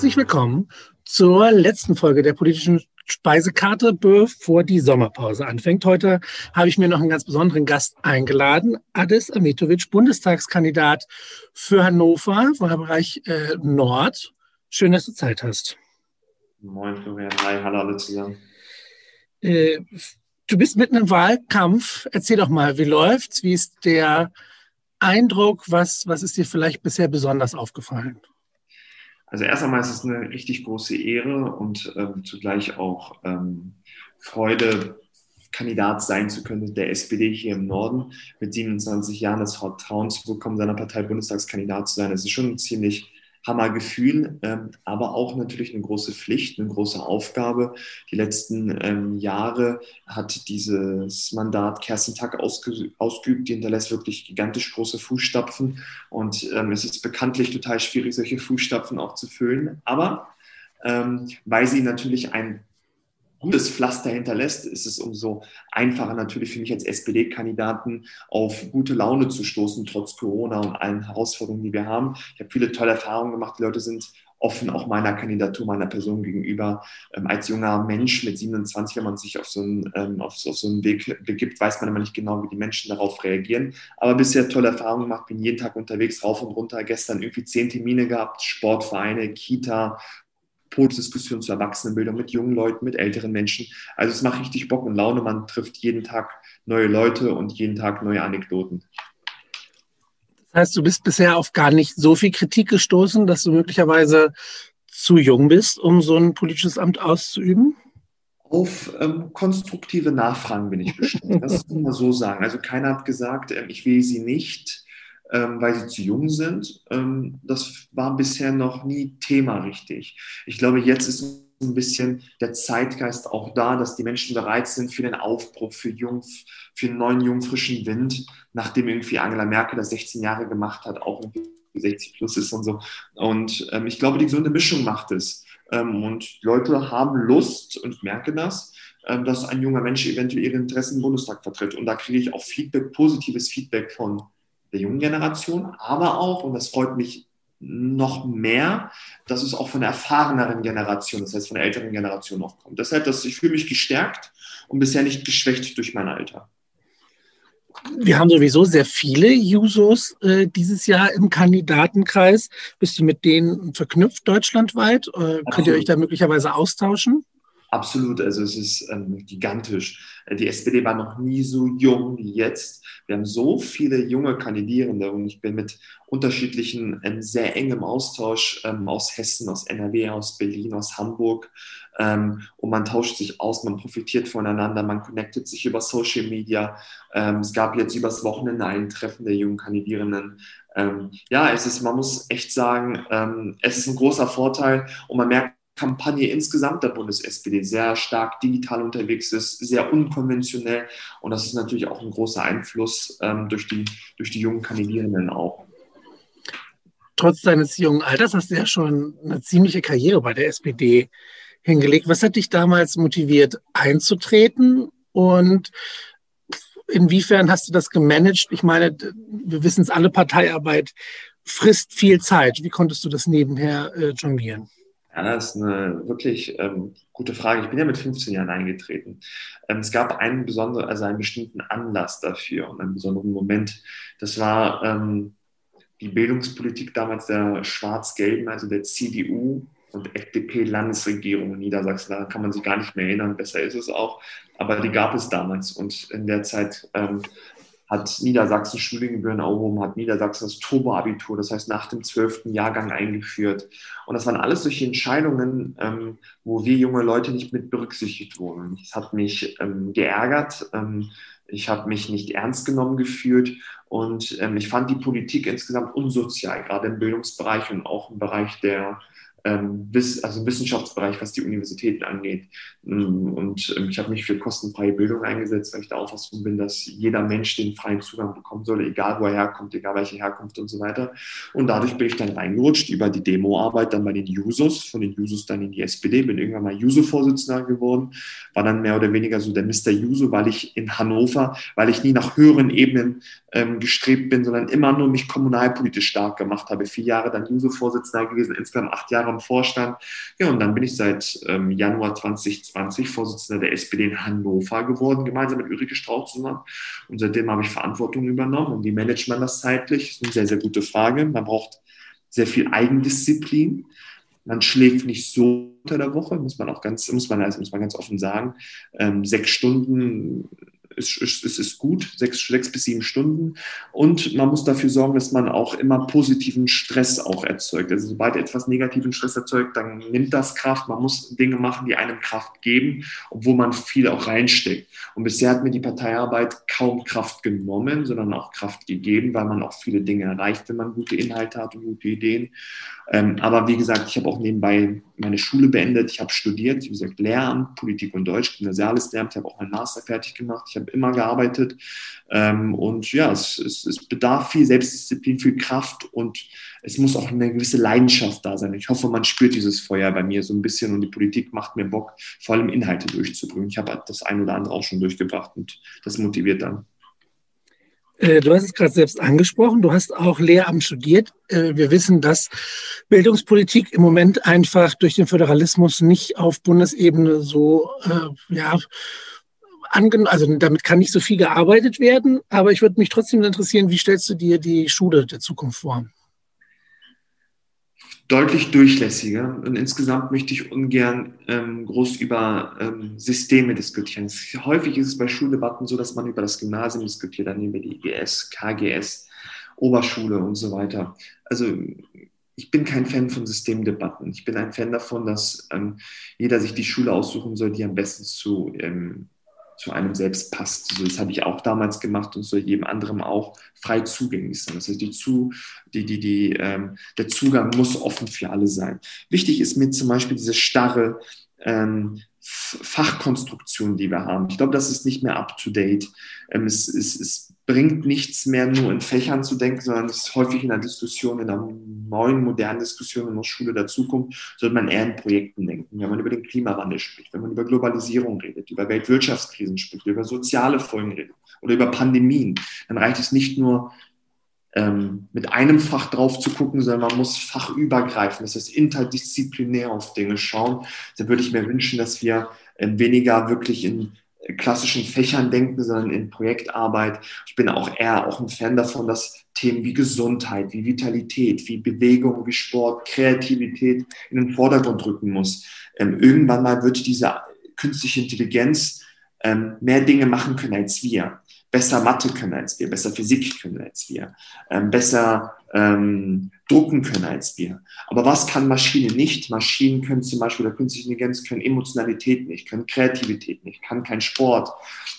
Herzlich willkommen zur letzten Folge der politischen Speisekarte, bevor die Sommerpause anfängt. Heute habe ich mir noch einen ganz besonderen Gast eingeladen, Adis Amitovic, Bundestagskandidat für Hannover, Wahlbereich äh, Nord. Schön, dass du Zeit hast. Moin Florian, hi, hallo alle zusammen. Äh, du bist mitten im Wahlkampf. Erzähl doch mal, wie läuft's? Wie ist der Eindruck? Was, was ist dir vielleicht bisher besonders aufgefallen? Also erst einmal ist es eine richtig große Ehre und ähm, zugleich auch ähm, Freude, Kandidat sein zu können der SPD hier im Norden, mit 27 Jahren das Vertrauen zu bekommen, seiner Partei Bundestagskandidat zu sein. Das ist schon ziemlich Hammergefühl, ähm, aber auch natürlich eine große Pflicht, eine große Aufgabe. Die letzten ähm, Jahre hat dieses Mandat Kerstin Tack ausge ausgeübt, die hinterlässt wirklich gigantisch große Fußstapfen und ähm, es ist bekanntlich total schwierig, solche Fußstapfen auch zu füllen. Aber ähm, weil sie natürlich ein gutes Pflaster hinterlässt, ist es umso einfacher natürlich für mich als SPD-Kandidaten auf gute Laune zu stoßen, trotz Corona und allen Herausforderungen, die wir haben. Ich habe viele tolle Erfahrungen gemacht. Die Leute sind offen auch meiner Kandidatur, meiner Person gegenüber. Ähm, als junger Mensch mit 27, wenn man sich auf so, einen, ähm, auf, auf so einen Weg begibt, weiß man immer nicht genau, wie die Menschen darauf reagieren. Aber bisher tolle Erfahrungen gemacht, bin jeden Tag unterwegs, rauf und runter. Gestern irgendwie zehn Termine gehabt, Sportvereine, Kita, Podiumsdiskussion zur Erwachsenenbildung mit jungen Leuten, mit älteren Menschen. Also es macht richtig Bock und Laune. Man trifft jeden Tag neue Leute und jeden Tag neue Anekdoten. Das heißt, du bist bisher auf gar nicht so viel Kritik gestoßen, dass du möglicherweise zu jung bist, um so ein politisches Amt auszuüben? Auf ähm, konstruktive Nachfragen bin ich bestimmt. Das kann man so sagen. Also keiner hat gesagt, äh, ich will sie nicht ähm, weil sie zu jung sind. Ähm, das war bisher noch nie Thema richtig. Ich glaube, jetzt ist ein bisschen der Zeitgeist auch da, dass die Menschen bereit sind für den Aufbruch, für, jung, für einen neuen, jungen, frischen Wind, nachdem irgendwie Angela Merkel das 16 Jahre gemacht hat, auch irgendwie 60 plus ist und so. Und ähm, ich glaube, die gesunde Mischung macht es. Ähm, und Leute haben Lust, und ich merke das, ähm, dass ein junger Mensch eventuell ihre Interessen im Bundestag vertritt. Und da kriege ich auch Feedback, positives Feedback von der jungen Generation, aber auch, und das freut mich noch mehr, dass es auch von der erfahreneren Generation, das heißt von der älteren Generation auch kommt. Deshalb, dass ich fühle mich gestärkt und bisher nicht geschwächt durch mein Alter. Wir haben sowieso sehr viele Jusos äh, dieses Jahr im Kandidatenkreis. Bist du mit denen verknüpft deutschlandweit? Äh, könnt ihr euch da möglicherweise austauschen? Absolut, also es ist ähm, gigantisch. Die SPD war noch nie so jung wie jetzt. Wir haben so viele junge Kandidierende und ich bin mit unterschiedlichen ähm, sehr engem Austausch ähm, aus Hessen, aus NRW, aus Berlin, aus Hamburg. Ähm, und man tauscht sich aus, man profitiert voneinander, man connectet sich über Social Media. Ähm, es gab jetzt übers Wochenende ein Treffen der jungen Kandidierenden. Ähm, ja, es ist, man muss echt sagen, es ist ein großer Vorteil und man merkt, Kampagne insgesamt der Bundes-SPD sehr stark digital unterwegs ist, sehr unkonventionell. Und das ist natürlich auch ein großer Einfluss ähm, durch, die, durch die jungen Kandidierenden auch. Trotz deines jungen Alters hast du ja schon eine ziemliche Karriere bei der SPD hingelegt. Was hat dich damals motiviert, einzutreten? Und inwiefern hast du das gemanagt? Ich meine, wir wissen es alle, Parteiarbeit frisst viel Zeit. Wie konntest du das nebenher äh, jonglieren? Ja, das ist eine wirklich ähm, gute Frage. Ich bin ja mit 15 Jahren eingetreten. Ähm, es gab einen besonderen, also einen bestimmten Anlass dafür und einen besonderen Moment. Das war ähm, die Bildungspolitik damals der Schwarz-Gelben, also der CDU und FDP-Landesregierung in Niedersachsen. Da kann man sich gar nicht mehr erinnern. Besser ist es auch. Aber die gab es damals. Und in der Zeit ähm, hat Niedersachsen Studiengebühren erhoben, hat Niedersachsen das Turbo-Abitur, das heißt nach dem zwölften Jahrgang eingeführt. Und das waren alles solche Entscheidungen, ähm, wo wir junge Leute nicht mit berücksichtigt wurden. Das hat mich ähm, geärgert. Ähm, ich habe mich nicht ernst genommen gefühlt und ähm, ich fand die Politik insgesamt unsozial, gerade im Bildungsbereich und auch im Bereich der ähm, also im Wissenschaftsbereich, was die Universitäten angeht. Mm, und ähm, ich habe mich für kostenfreie Bildung eingesetzt, weil ich der Auffassung bin, dass jeder Mensch den freien Zugang bekommen soll, egal wo er herkommt, egal welche Herkunft und so weiter. Und dadurch bin ich dann reingerutscht über die Demoarbeit dann bei den Jusos, von den Jusos dann in die SPD, bin irgendwann mal Juso-Vorsitzender geworden, war dann mehr oder weniger so der Mr. Juso, weil ich in Hannover, weil ich nie nach höheren Ebenen ähm, gestrebt bin, sondern immer nur mich kommunalpolitisch stark gemacht habe. Vier Jahre dann Juso-Vorsitzender gewesen, insgesamt acht Jahre Jahre im Vorstand. Ja, und dann bin ich seit ähm, Januar 2020 Vorsitzender der SPD in Hannover geworden, gemeinsam mit Ulrike Strauch zusammen. Und seitdem habe ich Verantwortung übernommen. Und wie managt man das zeitlich? Das ist eine sehr, sehr gute Frage. Man braucht sehr viel Eigendisziplin. Man schläft nicht so unter der Woche, muss man auch ganz, muss man, also muss man ganz offen sagen. Ähm, sechs Stunden ist, ist, ist, ist gut, sechs, sechs bis sieben Stunden. Und man muss dafür sorgen, dass man auch immer positiven Stress auch erzeugt. Also sobald etwas negativen Stress erzeugt, dann nimmt das Kraft. Man muss Dinge machen, die einem Kraft geben, obwohl man viel auch reinsteckt. Und bisher hat mir die Parteiarbeit kaum Kraft genommen, sondern auch Kraft gegeben, weil man auch viele Dinge erreicht, wenn man gute Inhalte hat und gute Ideen. Ähm, aber wie gesagt, ich habe auch nebenbei meine Schule beendet. Ich habe studiert, wie gesagt, Lehramt, Politik und Deutsch, Gymnasiales Lehramt. Ich habe auch meinen Master fertig gemacht. Ich habe immer gearbeitet. Ähm, und ja, es, es, es bedarf viel Selbstdisziplin, viel Kraft und es muss auch eine gewisse Leidenschaft da sein. Ich hoffe, man spürt dieses Feuer bei mir so ein bisschen und die Politik macht mir Bock, vor allem Inhalte durchzubringen. Ich habe das ein oder andere auch schon durchgebracht und das motiviert dann. Äh, du hast es gerade selbst angesprochen, du hast auch Lehramt studiert. Äh, wir wissen, dass Bildungspolitik im Moment einfach durch den Föderalismus nicht auf Bundesebene so, äh, ja, also damit kann nicht so viel gearbeitet werden. Aber ich würde mich trotzdem interessieren, wie stellst du dir die Schule der Zukunft vor? Deutlich durchlässiger. Und insgesamt möchte ich ungern ähm, groß über ähm, Systeme diskutieren. Häufig ist es bei Schuldebatten so, dass man über das Gymnasium diskutiert, dann über die IGS, KGS, Oberschule und so weiter. Also ich bin kein Fan von Systemdebatten. Ich bin ein Fan davon, dass ähm, jeder sich die Schule aussuchen soll, die am besten zu ähm, zu einem selbst passt. So, das habe ich auch damals gemacht und soll jedem anderen auch frei zugänglich sein. Das heißt, die zu, die, die, die, ähm, der Zugang muss offen für alle sein. Wichtig ist mir zum Beispiel diese starre ähm, Fachkonstruktion, die wir haben. Ich glaube, das ist nicht mehr up to date. Ähm, es, es, es bringt nichts mehr, nur in Fächern zu denken, sondern es ist häufig in der Diskussion, in einer neuen, modernen Diskussion in der Schule der Zukunft, sollte man eher in Projekten denken. Wenn man über den Klimawandel spricht, wenn man über Globalisierung redet, über Weltwirtschaftskrisen spricht, über soziale Folgen redet oder über Pandemien, dann reicht es nicht nur, ähm, mit einem Fach drauf zu gucken, sondern man muss fachübergreifend, das heißt interdisziplinär auf Dinge schauen. Da würde ich mir wünschen, dass wir äh, weniger wirklich in klassischen Fächern denken, sondern in Projektarbeit. Ich bin auch eher auch ein Fan davon, dass Themen wie Gesundheit, wie Vitalität, wie Bewegung, wie Sport, Kreativität in den Vordergrund rücken muss. Ähm, irgendwann mal wird diese künstliche Intelligenz ähm, mehr Dinge machen können als wir besser Mathe können als wir, besser Physik können als wir, ähm, besser ähm, drucken können als wir. Aber was kann Maschine nicht? Maschinen können zum Beispiel, oder künstliche Intelligenz können Emotionalität nicht, können Kreativität nicht, kann kein Sport.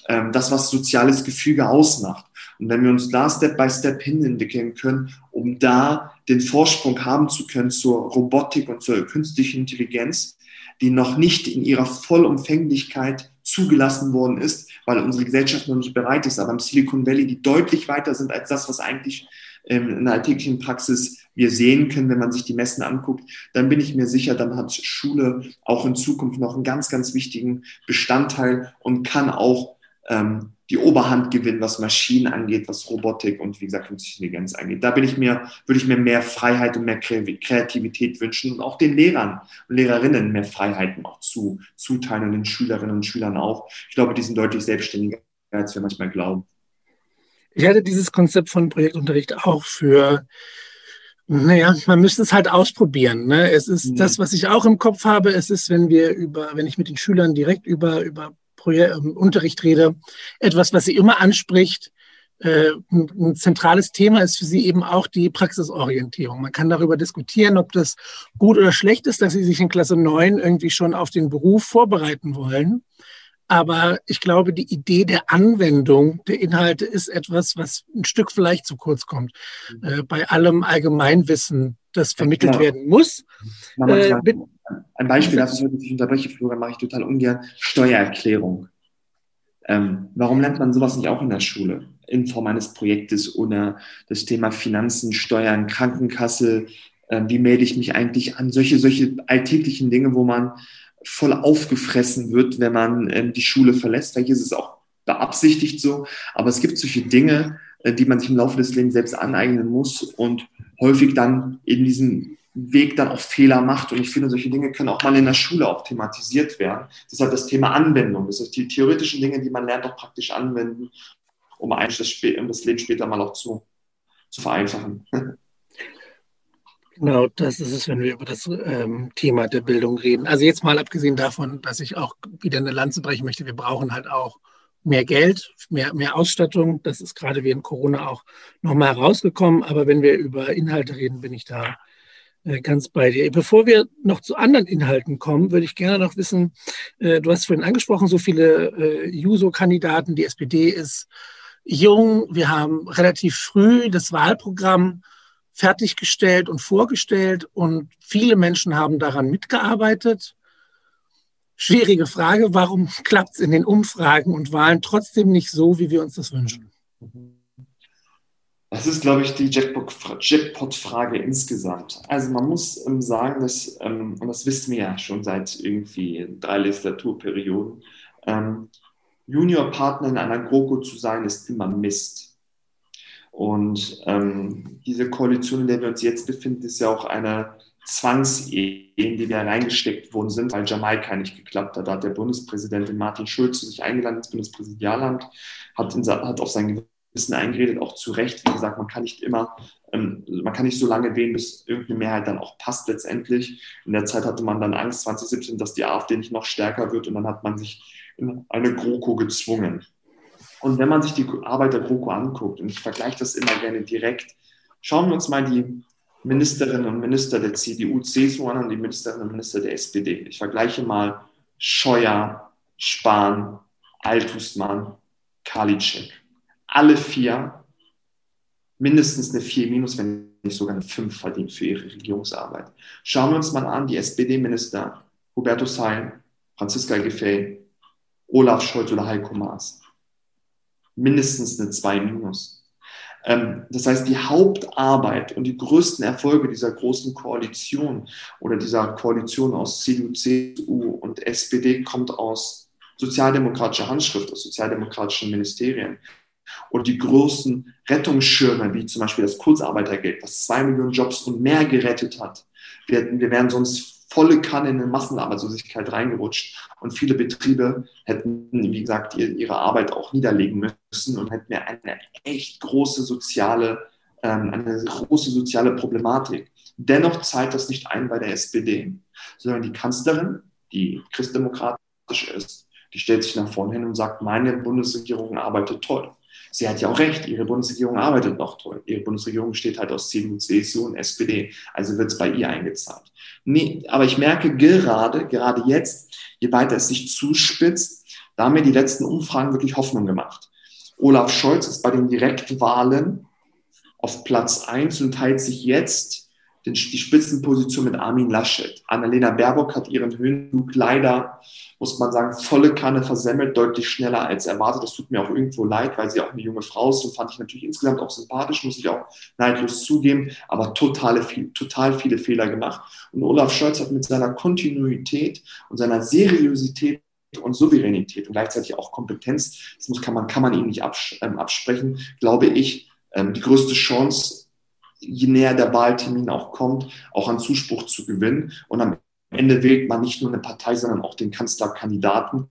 Ähm, das, was soziales Gefüge ausmacht. Und wenn wir uns da Step by Step hin entwickeln können, um da den Vorsprung haben zu können zur Robotik und zur künstlichen Intelligenz, die noch nicht in ihrer Vollumfänglichkeit zugelassen worden ist, weil unsere Gesellschaft noch nicht bereit ist, aber im Silicon Valley, die deutlich weiter sind als das, was eigentlich ähm, in der alltäglichen Praxis wir sehen können, wenn man sich die Messen anguckt, dann bin ich mir sicher, dann hat Schule auch in Zukunft noch einen ganz, ganz wichtigen Bestandteil und kann auch ähm, die Oberhand gewinnen, was Maschinen angeht, was Robotik und wie gesagt künstliche Intelligenz angeht. Da bin ich mir, würde ich mir mehr Freiheit und mehr Kreativität wünschen und auch den Lehrern und Lehrerinnen mehr Freiheiten auch zu, zuteilen und den Schülerinnen und Schülern auch. Ich glaube, die sind deutlich selbstständiger, als wir manchmal glauben. Ich hatte dieses Konzept von Projektunterricht auch für naja, man müsste es halt ausprobieren. Ne? Es ist mhm. das, was ich auch im Kopf habe. Es ist, wenn wir über, wenn ich mit den Schülern direkt über, über Projekt, ähm, Unterricht rede, etwas, was sie immer anspricht. Äh, ein zentrales Thema ist für sie eben auch die Praxisorientierung. Man kann darüber diskutieren, ob das gut oder schlecht ist, dass sie sich in Klasse 9 irgendwie schon auf den Beruf vorbereiten wollen. Aber ich glaube, die Idee der Anwendung der Inhalte ist etwas, was ein Stück vielleicht zu kurz kommt. Mhm. Äh, bei allem Allgemeinwissen, das vermittelt ja, werden muss. Äh, ein Beispiel, das ich heute nicht unterbreche, Florian, mache ich total ungern. Steuererklärung. Ähm, warum lernt man sowas nicht auch in der Schule? In Form eines Projektes oder das Thema Finanzen, Steuern, Krankenkasse, äh, wie melde ich mich eigentlich an? Solche, solche alltäglichen Dinge, wo man voll aufgefressen wird, wenn man ähm, die Schule verlässt. Vielleicht ist es auch beabsichtigt so, aber es gibt solche Dinge, äh, die man sich im Laufe des Lebens selbst aneignen muss und häufig dann in diesem Weg dann auch Fehler macht. Und ich finde, solche Dinge können auch mal in der Schule auch thematisiert werden. Deshalb das Thema Anwendung. Das ist die theoretischen Dinge, die man lernt, auch praktisch anwenden, um eigentlich das, Leben später mal auch zu, zu vereinfachen. Genau, das ist es, wenn wir über das ähm, Thema der Bildung reden. Also jetzt mal abgesehen davon, dass ich auch wieder eine Lanze brechen möchte, wir brauchen halt auch mehr Geld, mehr, mehr Ausstattung. Das ist gerade während Corona auch nochmal herausgekommen. Aber wenn wir über Inhalte reden, bin ich da ganz bei dir. Bevor wir noch zu anderen Inhalten kommen, würde ich gerne noch wissen, äh, du hast vorhin angesprochen, so viele äh, Juso-Kandidaten, die SPD ist jung, wir haben relativ früh das Wahlprogramm fertiggestellt und vorgestellt und viele Menschen haben daran mitgearbeitet. Schwierige Frage, warum klappt es in den Umfragen und Wahlen trotzdem nicht so, wie wir uns das wünschen? Das ist, glaube ich, die Jackpot-Frage insgesamt. Also man muss ähm, sagen, dass, ähm, und das wissen wir ja schon seit irgendwie drei Legislaturperioden, ähm, Juniorpartner in einer GroKo zu sein, ist immer Mist. Und ähm, diese Koalition, in der wir uns jetzt befinden, ist ja auch eine Zwangsehe, in die wir reingesteckt worden sind, weil Jamaika nicht geklappt hat. Da hat der Bundespräsident Martin Schulz sich eingeladen ins Bundespräsidialamt, hat, in, hat auf sein Gewissen eingeredet, auch zu Recht. Wie gesagt, man kann nicht immer, ähm, man kann nicht so lange wählen, bis irgendeine Mehrheit dann auch passt letztendlich. In der Zeit hatte man dann Angst 2017, dass die AfD nicht noch stärker wird und dann hat man sich in eine GroKo gezwungen. Und wenn man sich die Arbeit der GroKo anguckt, und ich vergleiche das immer gerne direkt, schauen wir uns mal die Ministerinnen und Minister der CDU, CSU an und die Ministerinnen und Minister der SPD. Ich vergleiche mal Scheuer, Spahn, Altusmann, Karliczek. Alle vier mindestens eine 4 minus, wenn nicht sogar eine 5 verdient für ihre Regierungsarbeit. Schauen wir uns mal an, die SPD-Minister Hubertus Heil, Franziska Giffey, Olaf Scholz oder Heiko Maas mindestens eine 2 minus. Ähm, das heißt, die Hauptarbeit und die größten Erfolge dieser großen Koalition oder dieser Koalition aus CDU, CSU und SPD kommt aus sozialdemokratischer Handschrift, aus sozialdemokratischen Ministerien. Und die großen Rettungsschirme, wie zum Beispiel das Kurzarbeitergeld, was zwei Millionen Jobs und mehr gerettet hat. Wir, wir wären sonst volle Kanne in eine Massenarbeitslosigkeit reingerutscht. Und viele Betriebe hätten, wie gesagt, ihre Arbeit auch niederlegen müssen und hätten eine echt große soziale, ähm, eine große soziale Problematik. Dennoch zahlt das nicht ein bei der SPD, sondern die Kanzlerin, die christdemokratisch ist, die stellt sich nach vorne hin und sagt, meine Bundesregierung arbeitet toll. Sie hat ja auch recht, ihre Bundesregierung arbeitet noch toll. Ihre Bundesregierung besteht halt aus CDU, CSU und SPD. Also wird es bei ihr eingezahlt. Nee, aber ich merke gerade, gerade jetzt, je weiter es sich zuspitzt, da haben mir die letzten Umfragen wirklich Hoffnung gemacht. Olaf Scholz ist bei den Direktwahlen auf Platz 1 und teilt sich jetzt die Spitzenposition mit Armin Laschet. Annalena Baerbock hat ihren Höhenflug leider muss man sagen, volle Kanne versemmelt, deutlich schneller als erwartet. Das tut mir auch irgendwo leid, weil sie auch eine junge Frau ist und fand ich natürlich insgesamt auch sympathisch, muss ich auch neidlos zugeben, aber totale, total viele Fehler gemacht. Und Olaf Scholz hat mit seiner Kontinuität und seiner Seriosität und Souveränität und gleichzeitig auch Kompetenz, das muss, kann, man, kann man ihm nicht ähm, absprechen, glaube ich, ähm, die größte Chance, je näher der Wahltermin auch kommt, auch an Zuspruch zu gewinnen. Und am Ende wählt man nicht nur eine Partei, sondern auch den Kanzlerkandidaten. Und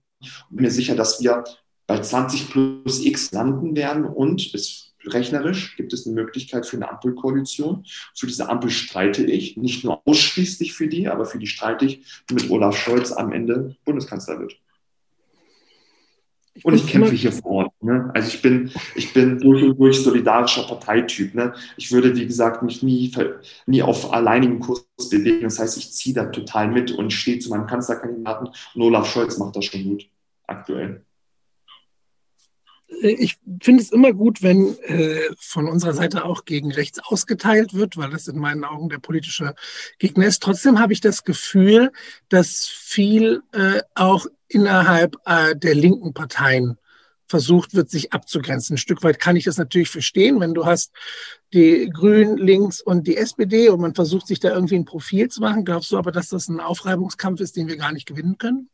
bin mir sicher, dass wir bei 20 plus X landen werden und es rechnerisch gibt es eine Möglichkeit für eine Ampelkoalition. Für diese Ampel streite ich, nicht nur ausschließlich für die, aber für die streite ich, damit Olaf Scholz am Ende Bundeskanzler wird. Und ich kämpfe hier vor Ort. Ne? Also ich bin, ich bin durch und durch solidarischer Parteityp. Ne? Ich würde, wie gesagt, mich nie, nie auf alleinigen Kurs bewegen. Das heißt, ich ziehe da total mit und stehe zu meinem Kanzlerkandidaten. Und Olaf Scholz macht das schon gut, aktuell. Ich finde es immer gut, wenn äh, von unserer Seite auch gegen rechts ausgeteilt wird, weil das in meinen Augen der politische Gegner ist. Trotzdem habe ich das Gefühl, dass viel äh, auch innerhalb äh, der linken Parteien versucht wird, sich abzugrenzen. Ein Stück weit kann ich das natürlich verstehen, wenn du hast die Grünen links und die SPD und man versucht sich da irgendwie ein Profil zu machen. Glaubst du aber, dass das ein Aufreibungskampf ist, den wir gar nicht gewinnen können?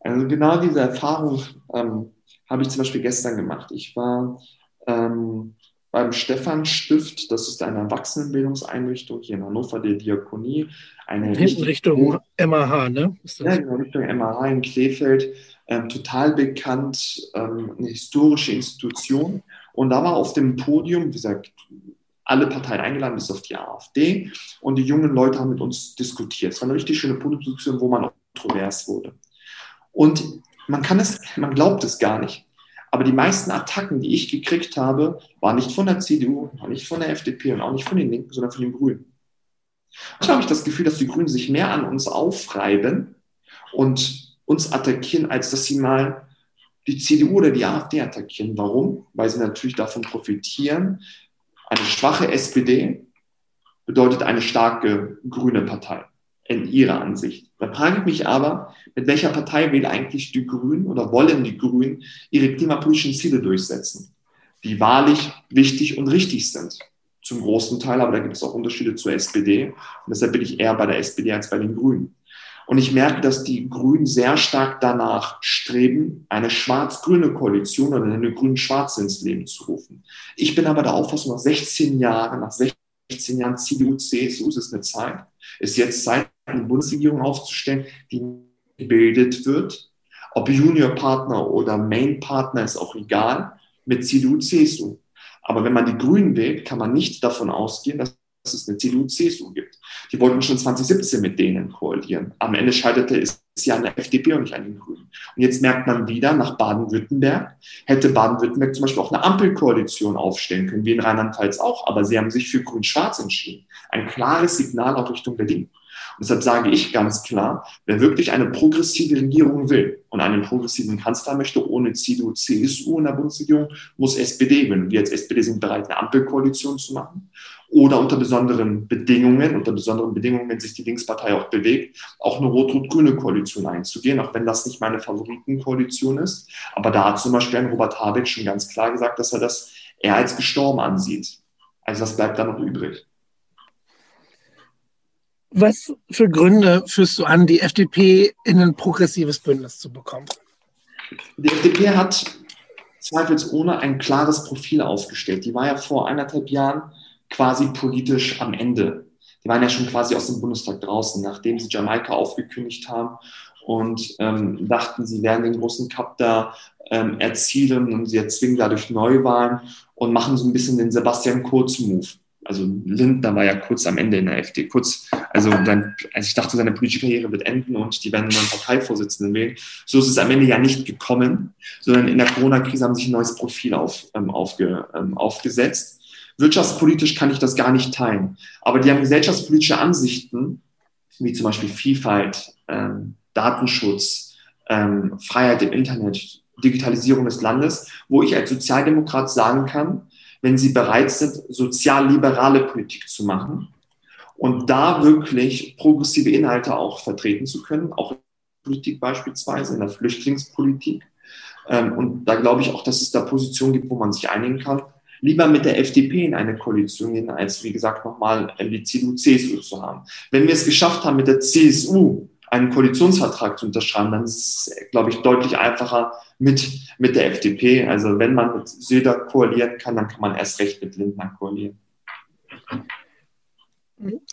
Also genau diese Erfahrung ähm, habe ich zum Beispiel gestern gemacht. Ich war ähm, beim Stefan Stift, das ist eine Erwachsenenbildungseinrichtung hier in Hannover, der Diakonie. Eine Hinten Richtung MAH, ne? Ja, genau, Richtung MAH in Krefeld. Ähm, total bekannt, ähm, eine historische Institution. Und da war auf dem Podium, wie gesagt, alle Parteien eingeladen, bis auf die AfD. Und die jungen Leute haben mit uns diskutiert. Es war eine richtig schöne Podiumsdiskussion, wo man auch kontrovers wurde. Und man kann es, man glaubt es gar nicht. Aber die meisten Attacken, die ich gekriegt habe, waren nicht von der CDU, nicht von der FDP und auch nicht von den Linken, sondern von den Grünen. Manchmal habe ich das Gefühl, dass die Grünen sich mehr an uns aufreiben und uns attackieren, als dass sie mal die CDU oder die AfD attackieren. Warum? Weil sie natürlich davon profitieren. Eine schwache SPD bedeutet eine starke grüne Partei in ihrer Ansicht. Da frage ich mich aber, mit welcher Partei will eigentlich die Grünen oder wollen die Grünen ihre klimapolitischen Ziele durchsetzen, die wahrlich wichtig und richtig sind. Zum großen Teil, aber da gibt es auch Unterschiede zur SPD. Und deshalb bin ich eher bei der SPD als bei den Grünen. Und ich merke, dass die Grünen sehr stark danach streben, eine schwarz-grüne Koalition oder eine grün-schwarze ins Leben zu rufen. Ich bin aber der Auffassung, nach 16 Jahren, nach 16 Jahren CDU, CSU ist es eine Zeit, ist jetzt Zeit, eine Bundesregierung aufzustellen, die gebildet wird. Ob Juniorpartner oder Mainpartner ist auch egal, mit CDU, CSU. Aber wenn man die Grünen wählt, kann man nicht davon ausgehen, dass es eine CDU, CSU gibt. Die wollten schon 2017 mit denen koalieren. Am Ende scheiterte es ja an der FDP und nicht an den Grünen. Und jetzt merkt man wieder, nach Baden-Württemberg hätte Baden-Württemberg zum Beispiel auch eine Ampelkoalition aufstellen können, wie in Rheinland-Pfalz auch. Aber sie haben sich für Grün-Schwarz entschieden. Ein klares Signal auch Richtung Berlin. Und deshalb sage ich ganz klar, wer wirklich eine progressive Regierung will und einen progressiven Kanzler möchte, ohne CDU, CSU in der Bundesregierung, muss SPD wählen. Wir als SPD sind bereit, eine Ampelkoalition zu machen oder unter besonderen Bedingungen, unter besonderen Bedingungen, wenn sich die Linkspartei auch bewegt, auch eine rot-rot-grüne Koalition einzugehen, auch wenn das nicht meine Favoritenkoalition ist. Aber da hat zum Beispiel ein Robert Habeck schon ganz klar gesagt, dass er das eher als gestorben ansieht. Also das bleibt da noch übrig. Was für Gründe führst du an, die FDP in ein progressives Bündnis zu bekommen? Die FDP hat zweifelsohne ein klares Profil aufgestellt. Die war ja vor eineinhalb Jahren quasi politisch am Ende. Die waren ja schon quasi aus dem Bundestag draußen, nachdem sie Jamaika aufgekündigt haben und ähm, dachten, sie werden den großen Cup da ähm, erzielen und sie erzwingen dadurch Neuwahlen und machen so ein bisschen den Sebastian Kurz-Move also Lindner war ja kurz am Ende in der FD, kurz, also, dann, also ich dachte, seine politische Karriere wird enden und die werden einen Parteivorsitzenden wählen. So ist es am Ende ja nicht gekommen, sondern in der Corona-Krise haben sich ein neues Profil auf, ähm, aufge, ähm, aufgesetzt. Wirtschaftspolitisch kann ich das gar nicht teilen, aber die haben gesellschaftspolitische Ansichten, wie zum Beispiel Vielfalt, ähm, Datenschutz, ähm, Freiheit im Internet, Digitalisierung des Landes, wo ich als Sozialdemokrat sagen kann, wenn sie bereit sind, sozial-liberale Politik zu machen und da wirklich progressive Inhalte auch vertreten zu können, auch in der Politik beispielsweise, in der Flüchtlingspolitik. Ähm, und da glaube ich auch, dass es da Positionen gibt, wo man sich einigen kann. Lieber mit der FDP in eine Koalition gehen, als wie gesagt nochmal die CDU, CSU zu haben. Wenn wir es geschafft haben, mit der CSU einen Koalitionsvertrag zu unterschreiben, dann ist es, glaube ich, deutlich einfacher mit, mit der FDP. Also wenn man mit Söder koalieren kann, dann kann man erst recht mit Lindner koalieren.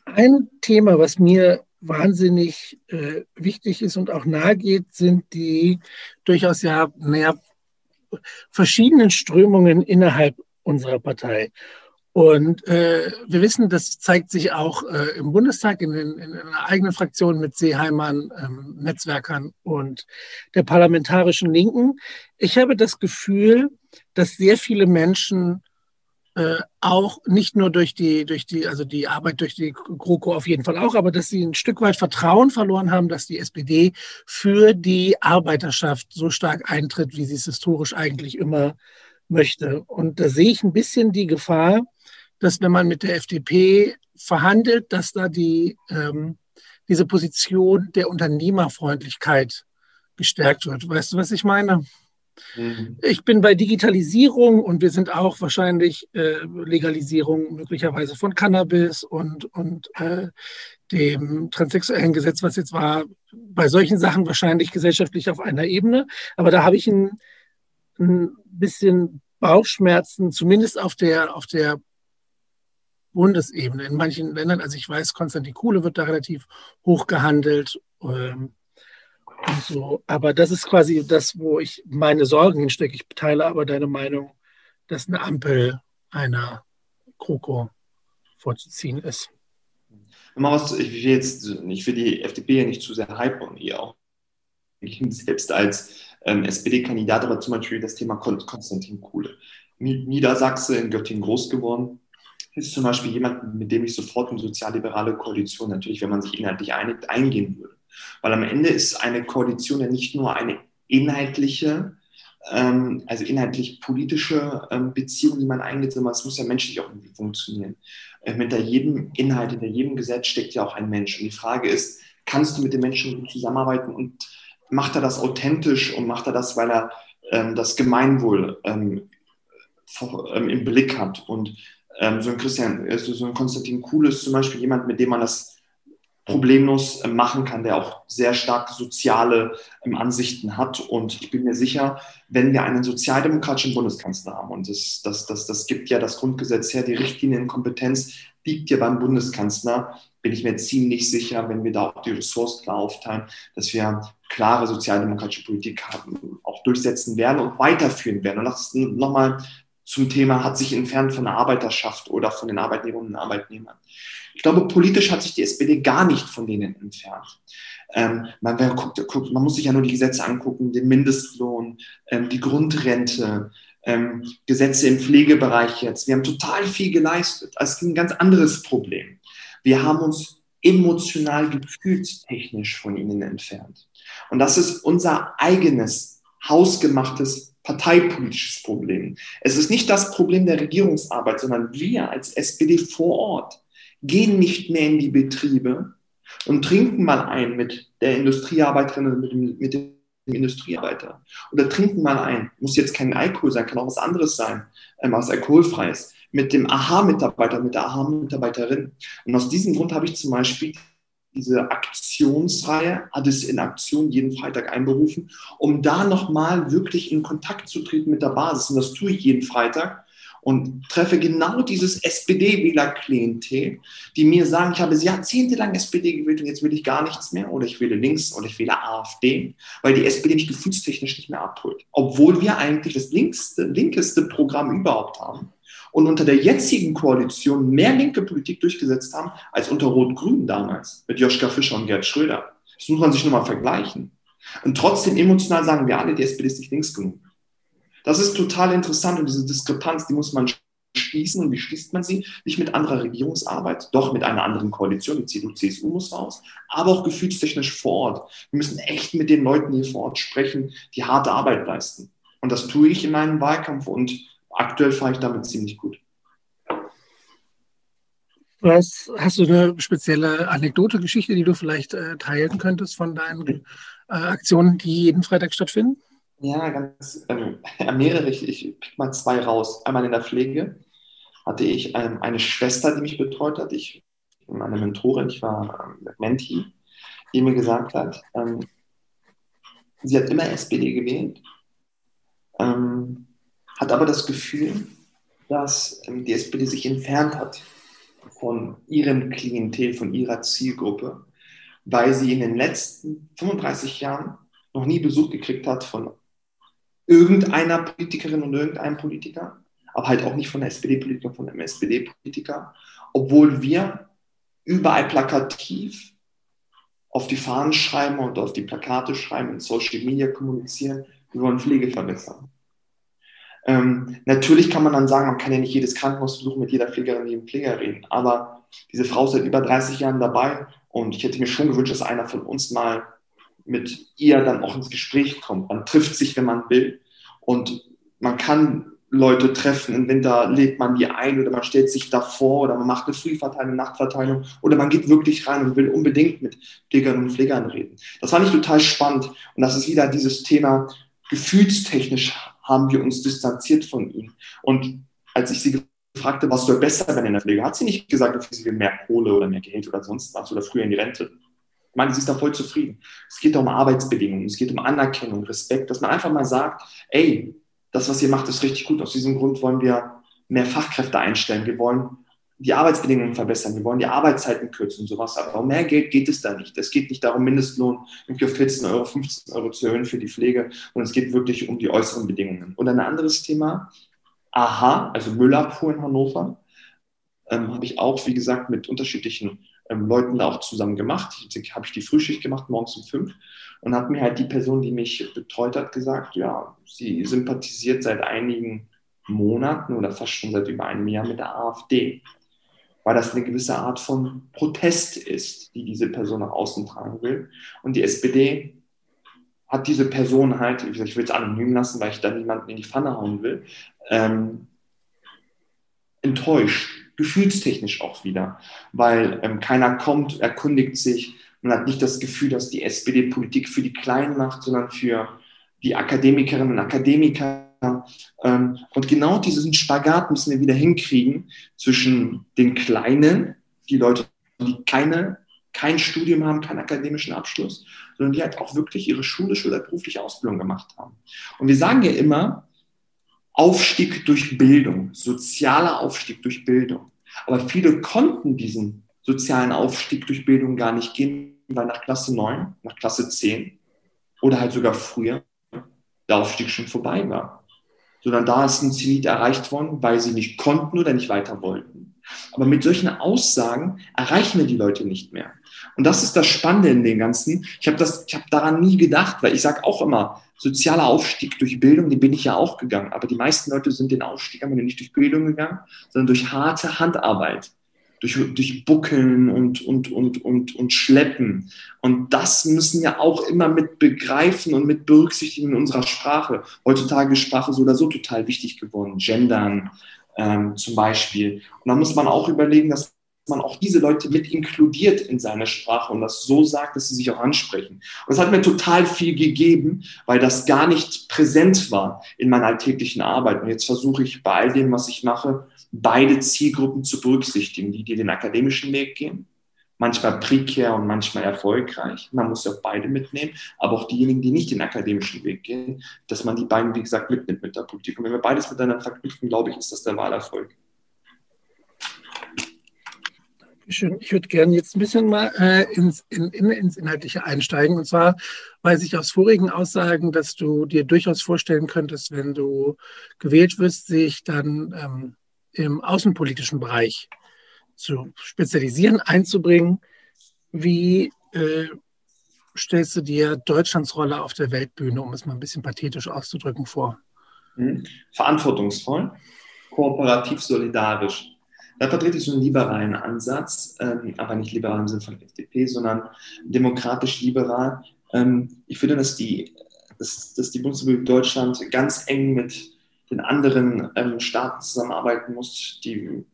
Ein Thema, was mir wahnsinnig äh, wichtig ist und auch nahe geht, sind die durchaus ja naja, verschiedenen Strömungen innerhalb unserer Partei. Und äh, wir wissen, das zeigt sich auch äh, im Bundestag, in, in, in einer eigenen Fraktion mit Seeheimann, ähm, Netzwerkern und der parlamentarischen Linken. Ich habe das Gefühl, dass sehr viele Menschen äh, auch nicht nur durch die, durch die, also die Arbeit durch die GroKo auf jeden Fall auch, aber dass sie ein Stück weit Vertrauen verloren haben, dass die SPD für die Arbeiterschaft so stark eintritt, wie sie es historisch eigentlich immer möchte. Und da sehe ich ein bisschen die Gefahr, dass wenn man mit der FDP verhandelt, dass da die, ähm, diese Position der Unternehmerfreundlichkeit gestärkt wird. Weißt du, was ich meine? Mhm. Ich bin bei Digitalisierung und wir sind auch wahrscheinlich äh, Legalisierung möglicherweise von Cannabis und, und äh, dem transsexuellen Gesetz, was jetzt war, bei solchen Sachen wahrscheinlich gesellschaftlich auf einer Ebene. Aber da habe ich ein, ein bisschen Bauchschmerzen, zumindest auf der, auf der Bundesebene. In manchen Ländern, also ich weiß, Konstantin Kuhle wird da relativ hoch gehandelt. Ähm, so. Aber das ist quasi das, wo ich meine Sorgen hinstecke. Ich teile aber deine Meinung, dass eine Ampel einer Kroko vorzuziehen ist. Ich will jetzt, ich will die FDP ja nicht zu sehr hypen und ihr auch selbst als ähm, SPD-Kandidat, aber zum Beispiel das Thema Konstantin Kuhle. Niedersachse in Göttingen groß geworden, ist zum Beispiel jemand, mit dem ich sofort eine sozialliberale Koalition, natürlich, wenn man sich inhaltlich einigt, eingehen würde. Weil am Ende ist eine Koalition ja nicht nur eine inhaltliche, ähm, also inhaltlich politische ähm, Beziehung, die man eingeht, sondern es muss ja menschlich auch irgendwie funktionieren. Äh, hinter jedem Inhalt, hinter jedem Gesetz steckt ja auch ein Mensch. Und die Frage ist, kannst du mit den Menschen zusammenarbeiten und macht er das authentisch und macht er das, weil er ähm, das Gemeinwohl ähm, ähm, im Blick hat. Und ähm, so ein Christian, also so ein Konstantin Kuhl ist zum Beispiel jemand, mit dem man das problemlos äh, machen kann, der auch sehr stark soziale ähm, Ansichten hat. Und ich bin mir sicher, wenn wir einen sozialdemokratischen Bundeskanzler haben, und das, das, das, das gibt ja das Grundgesetz her, die Richtlinienkompetenz liegt ja beim Bundeskanzler, bin ich mir ziemlich sicher, wenn wir da auch die Ressourcen klar aufteilen, dass wir klare sozialdemokratische Politik haben, auch durchsetzen werden und weiterführen werden. Und das ist nochmal zum Thema, hat sich entfernt von der Arbeiterschaft oder von den Arbeitnehmerinnen und Arbeitnehmern. Ich glaube, politisch hat sich die SPD gar nicht von denen entfernt. Ähm, man, guckt, guckt, man, muss sich ja nur die Gesetze angucken, den Mindestlohn, ähm, die Grundrente, ähm, Gesetze im Pflegebereich jetzt. Wir haben total viel geleistet. Das ist ein ganz anderes Problem. Wir haben uns emotional gefühlstechnisch von ihnen entfernt. Und das ist unser eigenes, hausgemachtes parteipolitisches Problem. Es ist nicht das Problem der Regierungsarbeit, sondern wir als SPD vor Ort gehen nicht mehr in die Betriebe und trinken mal ein mit der Industriearbeiterin oder mit dem, mit dem Industriearbeiter. Oder trinken mal ein, muss jetzt kein Alkohol sein, kann auch was anderes sein, ähm, was alkoholfreies, mit dem AHA-Mitarbeiter, mit der AHA-Mitarbeiterin. Und aus diesem Grund habe ich zum Beispiel diese Aktionsreihe Addis in Aktion jeden Freitag einberufen, um da nochmal wirklich in Kontakt zu treten mit der Basis. Und das tue ich jeden Freitag und treffe genau dieses SPD-Wähler-Klientel, die mir sagen, ich habe jahrzehntelang SPD gewählt und jetzt will ich gar nichts mehr oder ich wähle links oder ich wähle AfD, weil die SPD mich gefühlstechnisch nicht mehr abholt. Obwohl wir eigentlich das linkste, linkeste Programm überhaupt haben und unter der jetzigen Koalition mehr linke Politik durchgesetzt haben als unter Rot-Grün damals mit Joschka Fischer und Gerd Schröder. Das muss man sich nur mal vergleichen. Und trotzdem emotional sagen wir alle, die SPD ist nicht links genug. Das ist total interessant und diese Diskrepanz, die muss man schließen. Und wie schließt man sie? Nicht mit anderer Regierungsarbeit, doch mit einer anderen Koalition. Die CDU, CSU muss raus, aber auch gefühlstechnisch vor Ort. Wir müssen echt mit den Leuten hier vor Ort sprechen, die harte Arbeit leisten. Und das tue ich in meinem Wahlkampf und aktuell fahre ich damit ziemlich gut. Was, hast du eine spezielle Anekdote, Geschichte, die du vielleicht äh, teilen könntest von deinen äh, Aktionen, die jeden Freitag stattfinden? Ja, ganz ähm, mehrere. Ich, ich pick mal zwei raus. Einmal in der Pflege hatte ich ähm, eine Schwester, die mich betreut hat. Ich eine Mentorin, ich war ähm, Menti, die mir gesagt hat, ähm, sie hat immer SPD gewählt, ähm, hat aber das Gefühl, dass ähm, die SPD sich entfernt hat von ihrem Klientel, von ihrer Zielgruppe, weil sie in den letzten 35 Jahren noch nie Besuch gekriegt hat von irgendeiner Politikerin und irgendeinem Politiker, aber halt auch nicht von der SPD-Politiker, von einem SPD-Politiker, obwohl wir überall plakativ auf die Fahnen schreiben und auf die Plakate schreiben, in Social Media kommunizieren, wir wollen Pflege verbessern. Ähm, natürlich kann man dann sagen, man kann ja nicht jedes Krankenhaus besuchen, mit jeder Pflegerin, jedem Pfleger reden, aber diese Frau ist seit über 30 Jahren dabei und ich hätte mir schon gewünscht, dass einer von uns mal mit ihr dann auch ins Gespräch kommt. Man trifft sich, wenn man will und man kann Leute treffen. Im Winter lädt man die ein oder man stellt sich davor oder man macht eine Frühverteilung, Nachtverteilung oder man geht wirklich rein und will unbedingt mit Pflegerinnen und Pflegern reden. Das fand ich total spannend und das ist wieder dieses Thema, gefühlstechnisch haben wir uns distanziert von ihnen. Und als ich sie fragte, was wäre besser wenn in der Pflege, hat sie nicht gesagt, okay, sie mehr Kohle oder mehr Geld oder sonst was oder früher in die Rente. Ich meine, sie ist da voll zufrieden. Es geht um Arbeitsbedingungen, es geht um Anerkennung, Respekt, dass man einfach mal sagt, ey, das, was ihr macht, ist richtig gut. Aus diesem Grund wollen wir mehr Fachkräfte einstellen. Wir wollen die Arbeitsbedingungen verbessern. Wir wollen die Arbeitszeiten kürzen und sowas. Aber um mehr Geld geht es da nicht. Es geht nicht darum, Mindestlohn irgendwie auf 14 Euro, 15 Euro zu erhöhen für die Pflege, sondern es geht wirklich um die äußeren Bedingungen. Und ein anderes Thema, AHA, also Müllabfuhr in Hannover, ähm, habe ich auch, wie gesagt, mit unterschiedlichen ähm, Leuten da auch zusammen gemacht. Habe ich die Frühschicht gemacht, morgens um fünf. Und hat mir halt die Person, die mich betreut hat, gesagt, ja, sie sympathisiert seit einigen Monaten oder fast schon seit über einem Jahr mit der AfD weil das eine gewisse Art von Protest ist, die diese Person nach außen tragen will. Und die SPD hat diese Person halt, ich will es anonym lassen, weil ich da niemanden in die Pfanne hauen will, ähm, enttäuscht, gefühlstechnisch auch wieder, weil ähm, keiner kommt, erkundigt sich, man hat nicht das Gefühl, dass die SPD Politik für die Kleinen macht, sondern für die Akademikerinnen und Akademiker und genau diesen Spagat müssen wir wieder hinkriegen zwischen den Kleinen, die Leute, die keine, kein Studium haben, keinen akademischen Abschluss, sondern die halt auch wirklich ihre schulische oder berufliche Ausbildung gemacht haben. Und wir sagen ja immer, Aufstieg durch Bildung, sozialer Aufstieg durch Bildung. Aber viele konnten diesen sozialen Aufstieg durch Bildung gar nicht gehen, weil nach Klasse 9, nach Klasse 10 oder halt sogar früher der Aufstieg schon vorbei war sondern da ist ein Zenit erreicht worden, weil sie nicht konnten oder nicht weiter wollten. Aber mit solchen Aussagen erreichen wir die Leute nicht mehr. Und das ist das Spannende in dem Ganzen. Ich habe habe daran nie gedacht, weil ich sage auch immer, sozialer Aufstieg durch Bildung, den bin ich ja auch gegangen. Aber die meisten Leute sind den Aufstieg aber nicht durch Bildung gegangen, sondern durch harte Handarbeit durch, durch Buckeln und, und, und, und, und Schleppen. Und das müssen wir auch immer mit begreifen und mit berücksichtigen in unserer Sprache. Heutzutage ist Sprache so oder so total wichtig geworden. Gendern ähm, zum Beispiel. Und da muss man auch überlegen, dass man auch diese Leute mit inkludiert in seine Sprache und das so sagt, dass sie sich auch ansprechen. Und das hat mir total viel gegeben, weil das gar nicht präsent war in meiner alltäglichen Arbeit. Und jetzt versuche ich bei all dem, was ich mache, beide Zielgruppen zu berücksichtigen, die, die den akademischen Weg gehen, manchmal prekär und manchmal erfolgreich. Man muss ja auch beide mitnehmen, aber auch diejenigen, die nicht den akademischen Weg gehen, dass man die beiden, wie gesagt, mitnimmt mit der Politik. Und wenn wir beides miteinander verknüpfen, glaube ich, ist das der Wahlerfolg. Schön. Ich würde gerne jetzt ein bisschen mal äh, ins, in, in, ins Inhaltliche einsteigen. Und zwar weiß ich aus vorigen Aussagen, dass du dir durchaus vorstellen könntest, wenn du gewählt wirst, sich dann ähm, im außenpolitischen Bereich zu spezialisieren, einzubringen. Wie äh, stellst du dir Deutschlands Rolle auf der Weltbühne, um es mal ein bisschen pathetisch auszudrücken, vor? Mhm. Verantwortungsvoll, kooperativ, solidarisch. Da vertrete ich so einen liberalen Ansatz, ähm, aber nicht liberal im Sinne von FDP, sondern demokratisch-liberal. Ähm, ich finde, dass die, dass, dass die Bundesrepublik Deutschland ganz eng mit den anderen ähm, Staaten zusammenarbeiten muss, die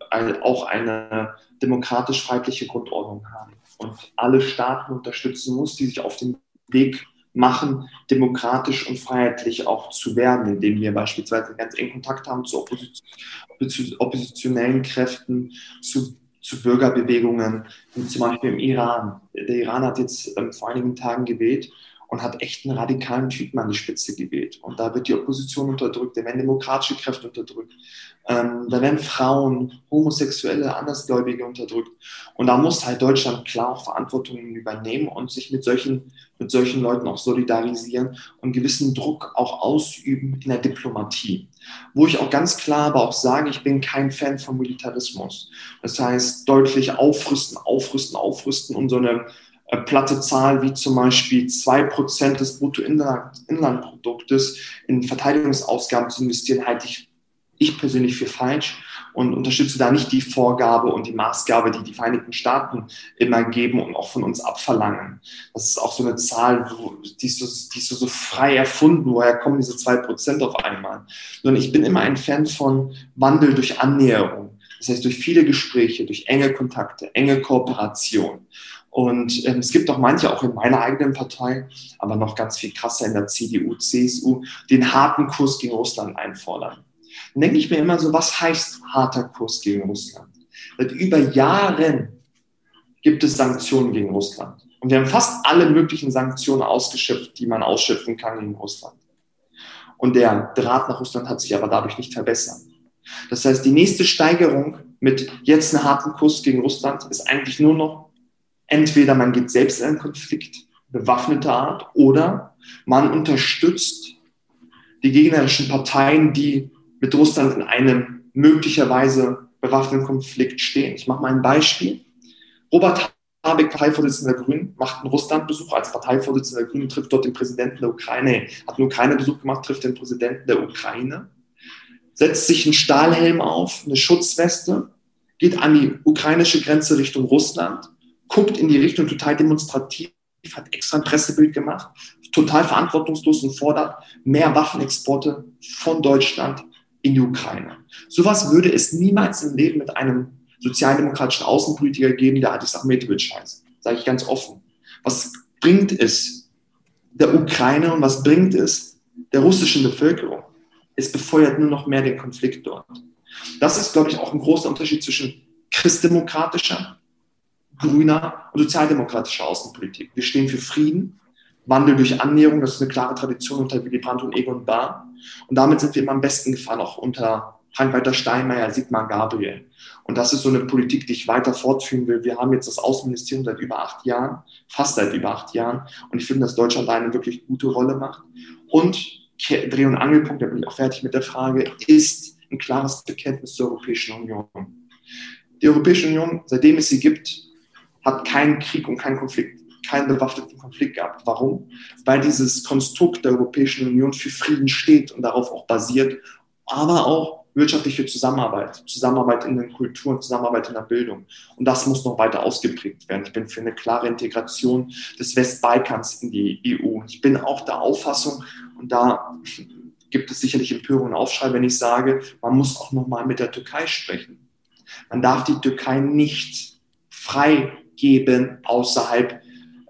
auch eine demokratisch-freiheitliche Grundordnung haben und alle Staaten unterstützen muss, die sich auf den Weg machen, demokratisch und freiheitlich auch zu werden, indem wir beispielsweise ganz eng Kontakt haben zu Opposition, oppositionellen Kräften, zu, zu Bürgerbewegungen, zum Beispiel im Iran. Der Iran hat jetzt ähm, vor einigen Tagen gewählt und hat echt einen radikalen Typen an die Spitze gewählt. Und da wird die Opposition unterdrückt, da werden demokratische Kräfte unterdrückt, ähm, da werden Frauen, Homosexuelle, Andersgläubige unterdrückt. Und da muss halt Deutschland klar auch Verantwortungen übernehmen und sich mit solchen, mit solchen Leuten auch solidarisieren und gewissen Druck auch ausüben in der Diplomatie. Wo ich auch ganz klar aber auch sage, ich bin kein Fan von Militarismus. Das heißt, deutlich aufrüsten, aufrüsten, aufrüsten und so eine platte Zahl wie zum Beispiel 2% des Bruttoinlandproduktes in Verteidigungsausgaben zu investieren, halte ich, ich persönlich für falsch und unterstütze da nicht die Vorgabe und die Maßgabe, die die Vereinigten Staaten immer geben und auch von uns abverlangen. Das ist auch so eine Zahl, die ist so, die ist so, so frei erfunden. Woher kommen diese 2% auf einmal? Sondern ich bin immer ein Fan von Wandel durch Annäherung. Das heißt, durch viele Gespräche, durch enge Kontakte, enge Kooperation. Und ähm, es gibt auch manche, auch in meiner eigenen Partei, aber noch ganz viel krasser in der CDU, CSU, den harten Kurs gegen Russland einfordern. Dann denke ich mir immer so, was heißt harter Kurs gegen Russland? Seit über Jahren gibt es Sanktionen gegen Russland. Und wir haben fast alle möglichen Sanktionen ausgeschöpft, die man ausschöpfen kann gegen Russland. Und der Draht nach Russland hat sich aber dadurch nicht verbessert. Das heißt, die nächste Steigerung mit jetzt einem harten Kurs gegen Russland ist eigentlich nur noch, entweder man geht selbst in einen Konflikt, bewaffneter Art, oder man unterstützt die gegnerischen Parteien, die mit Russland in einem möglicherweise bewaffneten Konflikt stehen. Ich mache mal ein Beispiel. Robert Habeck, Parteivorsitzender der Grünen, macht einen Russlandbesuch als Parteivorsitzender der Grünen, trifft dort den Präsidenten der Ukraine, hat nur keinen Besuch gemacht, trifft den Präsidenten der Ukraine, setzt sich einen Stahlhelm auf, eine Schutzweste, geht an die ukrainische Grenze Richtung Russland, guckt in die Richtung total demonstrativ, hat extra ein Pressebild gemacht, total verantwortungslos und fordert mehr Waffenexporte von Deutschland in die Ukraine. Sowas würde es niemals im Leben mit einem sozialdemokratischen Außenpolitiker geben, der Adis Ahmetovic heißt. Sage ich ganz offen. Was bringt es der Ukraine und was bringt es der russischen Bevölkerung? Es befeuert nur noch mehr den Konflikt dort. Das ist, glaube ich, auch ein großer Unterschied zwischen christdemokratischer, grüner und sozialdemokratischer Außenpolitik. Wir stehen für Frieden, Wandel durch Annäherung, das ist eine klare Tradition unter Willy Brandt und Egon Bahr. Und damit sind wir immer am besten gefahren, auch unter Frank-Walter Steinmeier, Sigmar Gabriel. Und das ist so eine Politik, die ich weiter fortführen will. Wir haben jetzt das Außenministerium seit über acht Jahren, fast seit über acht Jahren. Und ich finde, dass Deutschland da eine wirklich gute Rolle macht. Und Dreh- und Angelpunkt, da bin ich auch fertig mit der Frage, ist ein klares Bekenntnis zur Europäischen Union. Die Europäische Union, seitdem es sie gibt, hat keinen Krieg und keinen Konflikt, keinen bewaffneten Konflikt gehabt. Warum? Weil dieses Konstrukt der Europäischen Union für Frieden steht und darauf auch basiert, aber auch wirtschaftliche Zusammenarbeit, Zusammenarbeit in den Kulturen, Zusammenarbeit in der Bildung. Und das muss noch weiter ausgeprägt werden. Ich bin für eine klare Integration des Westbalkans in die EU. Ich bin auch der Auffassung, und da gibt es sicherlich Empörung und Aufschrei, wenn ich sage, man muss auch nochmal mit der Türkei sprechen. Man darf die Türkei nicht freigeben außerhalb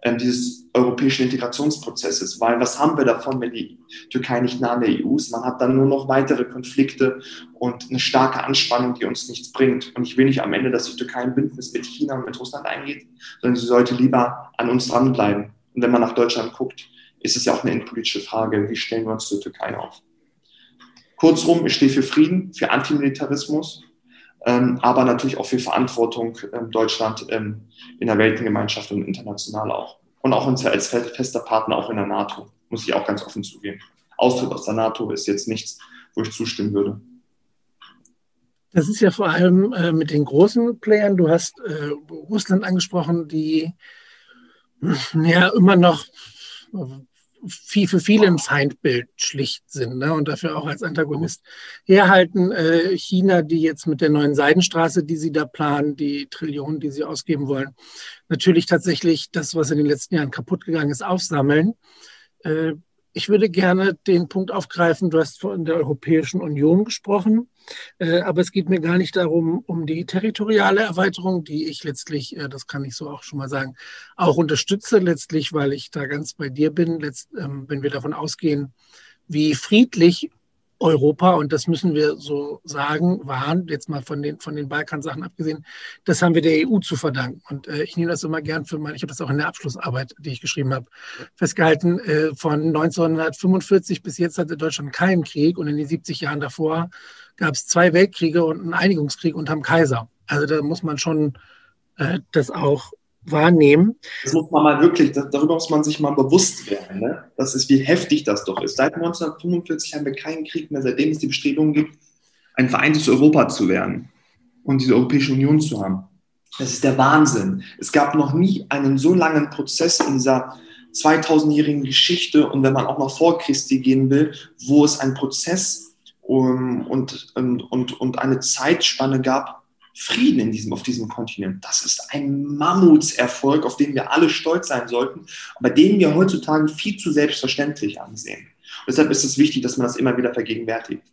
äh, dieses europäischen Integrationsprozesses. Weil was haben wir davon, wenn die Türkei nicht nah an der EU ist? Man hat dann nur noch weitere Konflikte und eine starke Anspannung, die uns nichts bringt. Und ich will nicht am Ende, dass die Türkei ein Bündnis mit China und mit Russland eingeht, sondern sie sollte lieber an uns dranbleiben. Und wenn man nach Deutschland guckt, ist es ja auch eine innenpolitische Frage, wie stellen wir uns zur Türkei auf? Kurzum, ich stehe für Frieden, für Antimilitarismus, aber natürlich auch für Verantwortung ähm, Deutschland ähm, in der Weltengemeinschaft und international auch. Und auch als fester Partner auch in der NATO, muss ich auch ganz offen zugeben. Austritt aus der NATO ist jetzt nichts, wo ich zustimmen würde. Das ist ja vor allem äh, mit den großen Playern. Du hast äh, Russland angesprochen, die ja immer noch viel, für viele ein Feindbild schlicht sind ne? und dafür auch als Antagonist herhalten. Äh, China, die jetzt mit der neuen Seidenstraße, die sie da planen, die Trillionen, die sie ausgeben wollen, natürlich tatsächlich das, was in den letzten Jahren kaputt gegangen ist, aufsammeln. Äh, ich würde gerne den Punkt aufgreifen, du hast von der Europäischen Union gesprochen, aber es geht mir gar nicht darum, um die territoriale Erweiterung, die ich letztlich, äh, das kann ich so auch schon mal sagen, auch unterstütze, letztlich, weil ich da ganz bei dir bin, letzt, ähm, wenn wir davon ausgehen, wie friedlich Europa, und das müssen wir so sagen, waren, jetzt mal von den, von den Balkansachen abgesehen, das haben wir der EU zu verdanken. Und äh, ich nehme das immer gern für meine, ich habe das auch in der Abschlussarbeit, die ich geschrieben habe, festgehalten, äh, von 1945 bis jetzt hatte Deutschland keinen Krieg und in den 70 Jahren davor gab es zwei Weltkriege und einen Einigungskrieg unterm Kaiser. Also da muss man schon äh, das auch wahrnehmen. Das muss man mal wirklich, darüber muss man sich mal bewusst werden. Ne? Das ist, wie heftig das doch ist. Seit 1945 haben wir keinen Krieg mehr, seitdem es die Bestrebungen gibt, ein vereintes Europa zu werden und diese Europäische Union zu haben. Das ist der Wahnsinn. Es gab noch nie einen so langen Prozess in dieser 2000-jährigen Geschichte und wenn man auch noch vor Christi gehen will, wo es einen Prozess um, und, und, und, und eine Zeitspanne gab, Frieden in diesem, auf diesem Kontinent. Das ist ein Mammutserfolg, auf den wir alle stolz sein sollten, aber den wir heutzutage viel zu selbstverständlich ansehen. Und deshalb ist es wichtig, dass man das immer wieder vergegenwärtigt.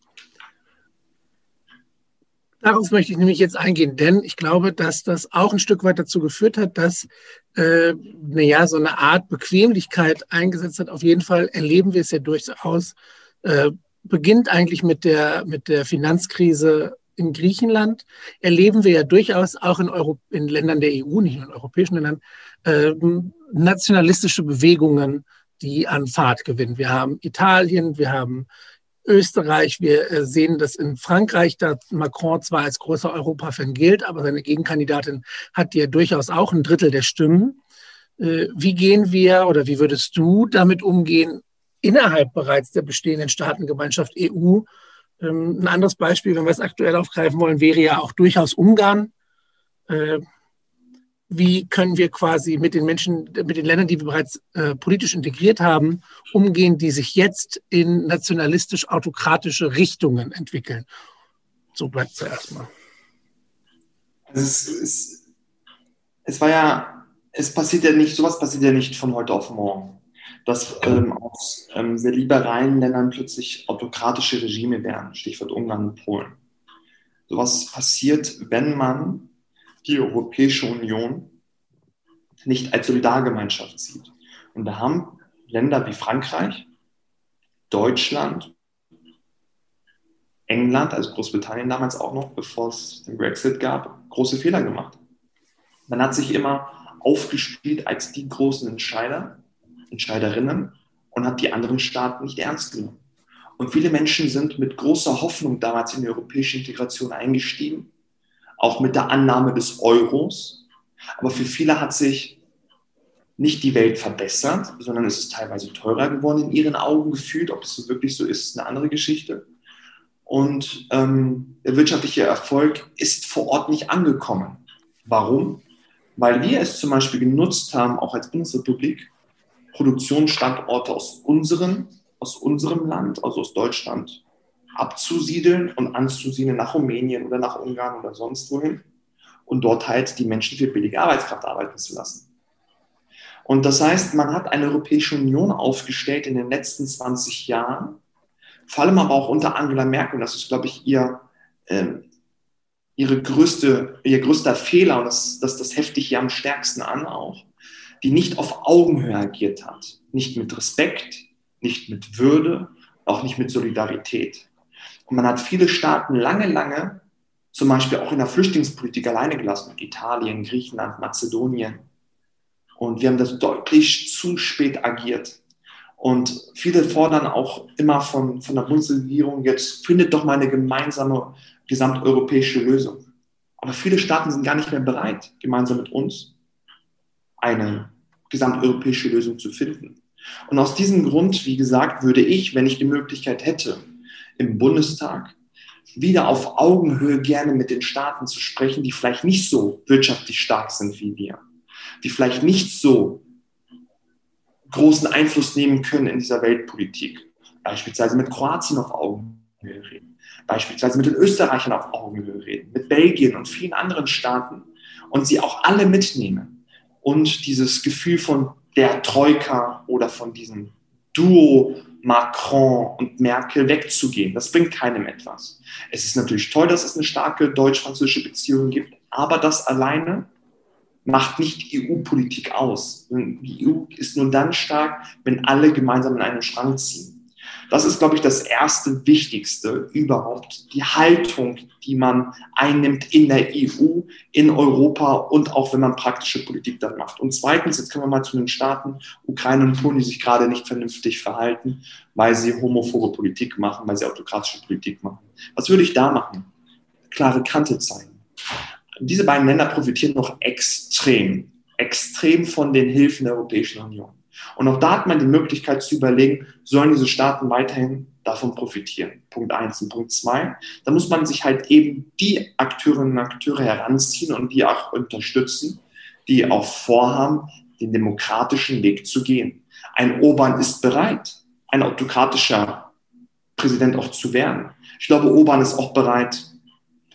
Darauf möchte ich nämlich jetzt eingehen, denn ich glaube, dass das auch ein Stück weit dazu geführt hat, dass äh, naja, so eine Art Bequemlichkeit eingesetzt hat. Auf jeden Fall erleben wir es ja durchaus. Äh, beginnt eigentlich mit der, mit der Finanzkrise in Griechenland erleben wir ja durchaus auch in, Euro in Ländern der EU, nicht nur in europäischen Ländern, äh, nationalistische Bewegungen, die an Fahrt gewinnen. Wir haben Italien, wir haben Österreich. Wir äh, sehen das in Frankreich, da Macron zwar als großer Europafan gilt, aber seine Gegenkandidatin hat ja durchaus auch ein Drittel der Stimmen. Äh, wie gehen wir oder wie würdest du damit umgehen innerhalb bereits der bestehenden Staatengemeinschaft EU? Ähm, ein anderes Beispiel, wenn wir es aktuell aufgreifen wollen, wäre ja auch durchaus Ungarn. Äh, wie können wir quasi mit den Menschen, mit den Ländern, die wir bereits äh, politisch integriert haben, umgehen, die sich jetzt in nationalistisch-autokratische Richtungen entwickeln. So bleibt es ja erstmal. Also es, es, es, war ja, es passiert ja nicht, sowas passiert ja nicht von heute auf morgen. Dass ähm, aus ähm, sehr liberalen Ländern plötzlich autokratische Regime werden, Stichwort Ungarn und Polen. Sowas passiert, wenn man die Europäische Union nicht als Solidargemeinschaft sieht. Und da haben Länder wie Frankreich, Deutschland, England, also Großbritannien damals auch noch, bevor es den Brexit gab, große Fehler gemacht. Man hat sich immer aufgespielt als die großen Entscheider, Entscheiderinnen und hat die anderen Staaten nicht ernst genommen. Und viele Menschen sind mit großer Hoffnung damals in die europäische Integration eingestiegen auch mit der Annahme des Euros. Aber für viele hat sich nicht die Welt verbessert, sondern es ist teilweise teurer geworden in ihren Augen gefühlt. Ob es wirklich so ist, ist eine andere Geschichte. Und ähm, der wirtschaftliche Erfolg ist vor Ort nicht angekommen. Warum? Weil wir es zum Beispiel genutzt haben, auch als Bundesrepublik, Produktionsstandorte aus, unseren, aus unserem Land, also aus Deutschland, abzusiedeln und anzusiedeln nach Rumänien oder nach Ungarn oder sonst wohin und dort halt die Menschen für billige Arbeitskraft arbeiten zu lassen. Und das heißt, man hat eine Europäische Union aufgestellt in den letzten 20 Jahren, vor allem aber auch unter Angela Merkel, das ist, glaube ich, ihr, äh, ihre größte, ihr größter Fehler und das, das, das heftig hier am stärksten an auch, die nicht auf Augenhöhe agiert hat. Nicht mit Respekt, nicht mit Würde, auch nicht mit Solidarität. Und man hat viele Staaten lange, lange, zum Beispiel auch in der Flüchtlingspolitik alleine gelassen. Italien, Griechenland, Mazedonien. Und wir haben das deutlich zu spät agiert. Und viele fordern auch immer von, von der Bundesregierung, jetzt findet doch mal eine gemeinsame gesamteuropäische Lösung. Aber viele Staaten sind gar nicht mehr bereit, gemeinsam mit uns eine gesamteuropäische Lösung zu finden. Und aus diesem Grund, wie gesagt, würde ich, wenn ich die Möglichkeit hätte, im Bundestag wieder auf Augenhöhe gerne mit den Staaten zu sprechen, die vielleicht nicht so wirtschaftlich stark sind wie wir, die vielleicht nicht so großen Einfluss nehmen können in dieser Weltpolitik. Beispielsweise mit Kroatien auf Augenhöhe reden, beispielsweise mit den Österreichern auf Augenhöhe reden, mit Belgien und vielen anderen Staaten und sie auch alle mitnehmen und dieses Gefühl von der Troika oder von diesem Duo Macron und Merkel wegzugehen. Das bringt keinem etwas. Es ist natürlich toll, dass es eine starke deutsch-französische Beziehung gibt, aber das alleine macht nicht EU-Politik aus. Die EU ist nur dann stark, wenn alle gemeinsam in einen Schrank ziehen. Das ist, glaube ich, das erste Wichtigste überhaupt, die Haltung, die man einnimmt in der EU, in Europa und auch wenn man praktische Politik dann macht. Und zweitens, jetzt kommen wir mal zu den Staaten, Ukraine und Polen, die sich gerade nicht vernünftig verhalten, weil sie homophobe Politik machen, weil sie autokratische Politik machen. Was würde ich da machen? Klare Kante zeigen. Diese beiden Länder profitieren noch extrem, extrem von den Hilfen der Europäischen Union. Und auch da hat man die Möglichkeit zu überlegen, sollen diese Staaten weiterhin davon profitieren? Punkt eins und Punkt zwei. Da muss man sich halt eben die Akteurinnen und Akteure heranziehen und die auch unterstützen, die auch vorhaben, den demokratischen Weg zu gehen. Ein Orban ist bereit, ein autokratischer Präsident auch zu werden. Ich glaube, Orban ist auch bereit,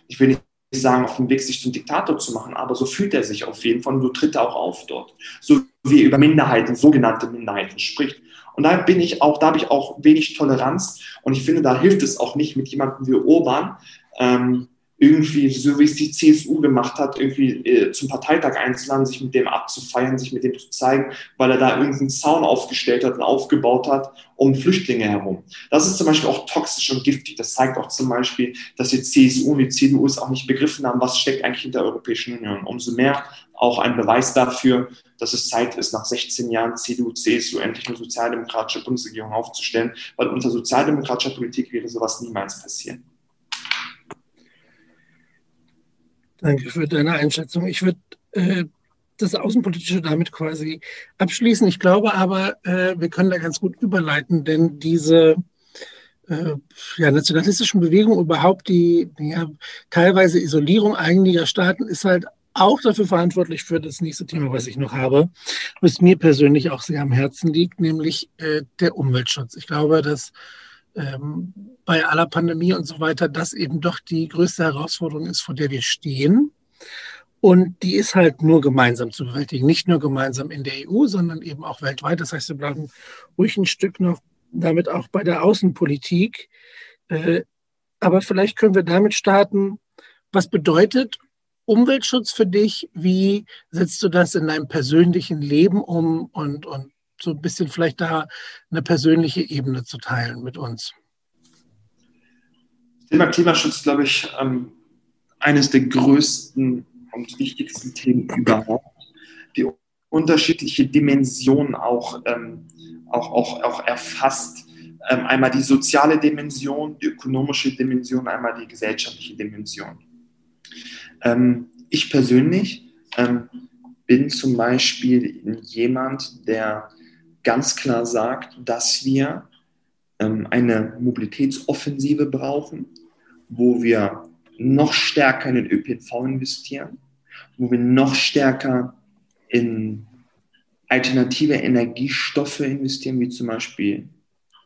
ich will nicht sagen, auf dem Weg sich zum Diktator zu machen, aber so fühlt er sich auf jeden Fall und so tritt er auch auf dort. So wie er über Minderheiten, sogenannte Minderheiten spricht. Und da bin ich auch, da habe ich auch wenig Toleranz und ich finde, da hilft es auch nicht mit jemandem wie Orban, ähm, irgendwie, so wie es die CSU gemacht hat, irgendwie äh, zum Parteitag einzuladen, sich mit dem abzufeiern, sich mit dem zu zeigen, weil er da irgendeinen Zaun aufgestellt hat und aufgebaut hat um Flüchtlinge herum. Das ist zum Beispiel auch toxisch und giftig. Das zeigt auch zum Beispiel, dass die CSU und die CDU es auch nicht begriffen haben, was steckt eigentlich hinter der Europäischen Union. Umso mehr auch ein Beweis dafür, dass es Zeit ist, nach 16 Jahren CDU, CSU endlich eine sozialdemokratische Bundesregierung aufzustellen, weil unter sozialdemokratischer Politik wäre sowas niemals passieren. Danke für deine Einschätzung. Ich würde äh, das Außenpolitische damit quasi abschließen. Ich glaube aber, äh, wir können da ganz gut überleiten, denn diese äh, ja, nationalistischen Bewegungen, überhaupt die ja, teilweise Isolierung einiger Staaten, ist halt auch dafür verantwortlich für das nächste Thema, was ich noch habe, was mir persönlich auch sehr am Herzen liegt, nämlich äh, der Umweltschutz. Ich glaube, dass ähm, bei aller Pandemie und so weiter, das eben doch die größte Herausforderung ist, vor der wir stehen. Und die ist halt nur gemeinsam zu bewältigen. Nicht nur gemeinsam in der EU, sondern eben auch weltweit. Das heißt, wir bleiben ruhig ein Stück noch damit auch bei der Außenpolitik. Äh, aber vielleicht können wir damit starten. Was bedeutet Umweltschutz für dich? Wie setzt du das in deinem persönlichen Leben um? Und, und so ein bisschen vielleicht da eine persönliche Ebene zu teilen mit uns. Thema Klimaschutz, glaube ich, ähm, eines der größten und wichtigsten Themen überhaupt. Die unterschiedliche Dimensionen auch, ähm, auch, auch, auch erfasst. Ähm, einmal die soziale Dimension, die ökonomische Dimension, einmal die gesellschaftliche Dimension. Ähm, ich persönlich ähm, bin zum Beispiel jemand, der ganz klar sagt, dass wir ähm, eine Mobilitätsoffensive brauchen, wo wir noch stärker in den ÖPNV investieren, wo wir noch stärker in alternative Energiestoffe investieren, wie zum Beispiel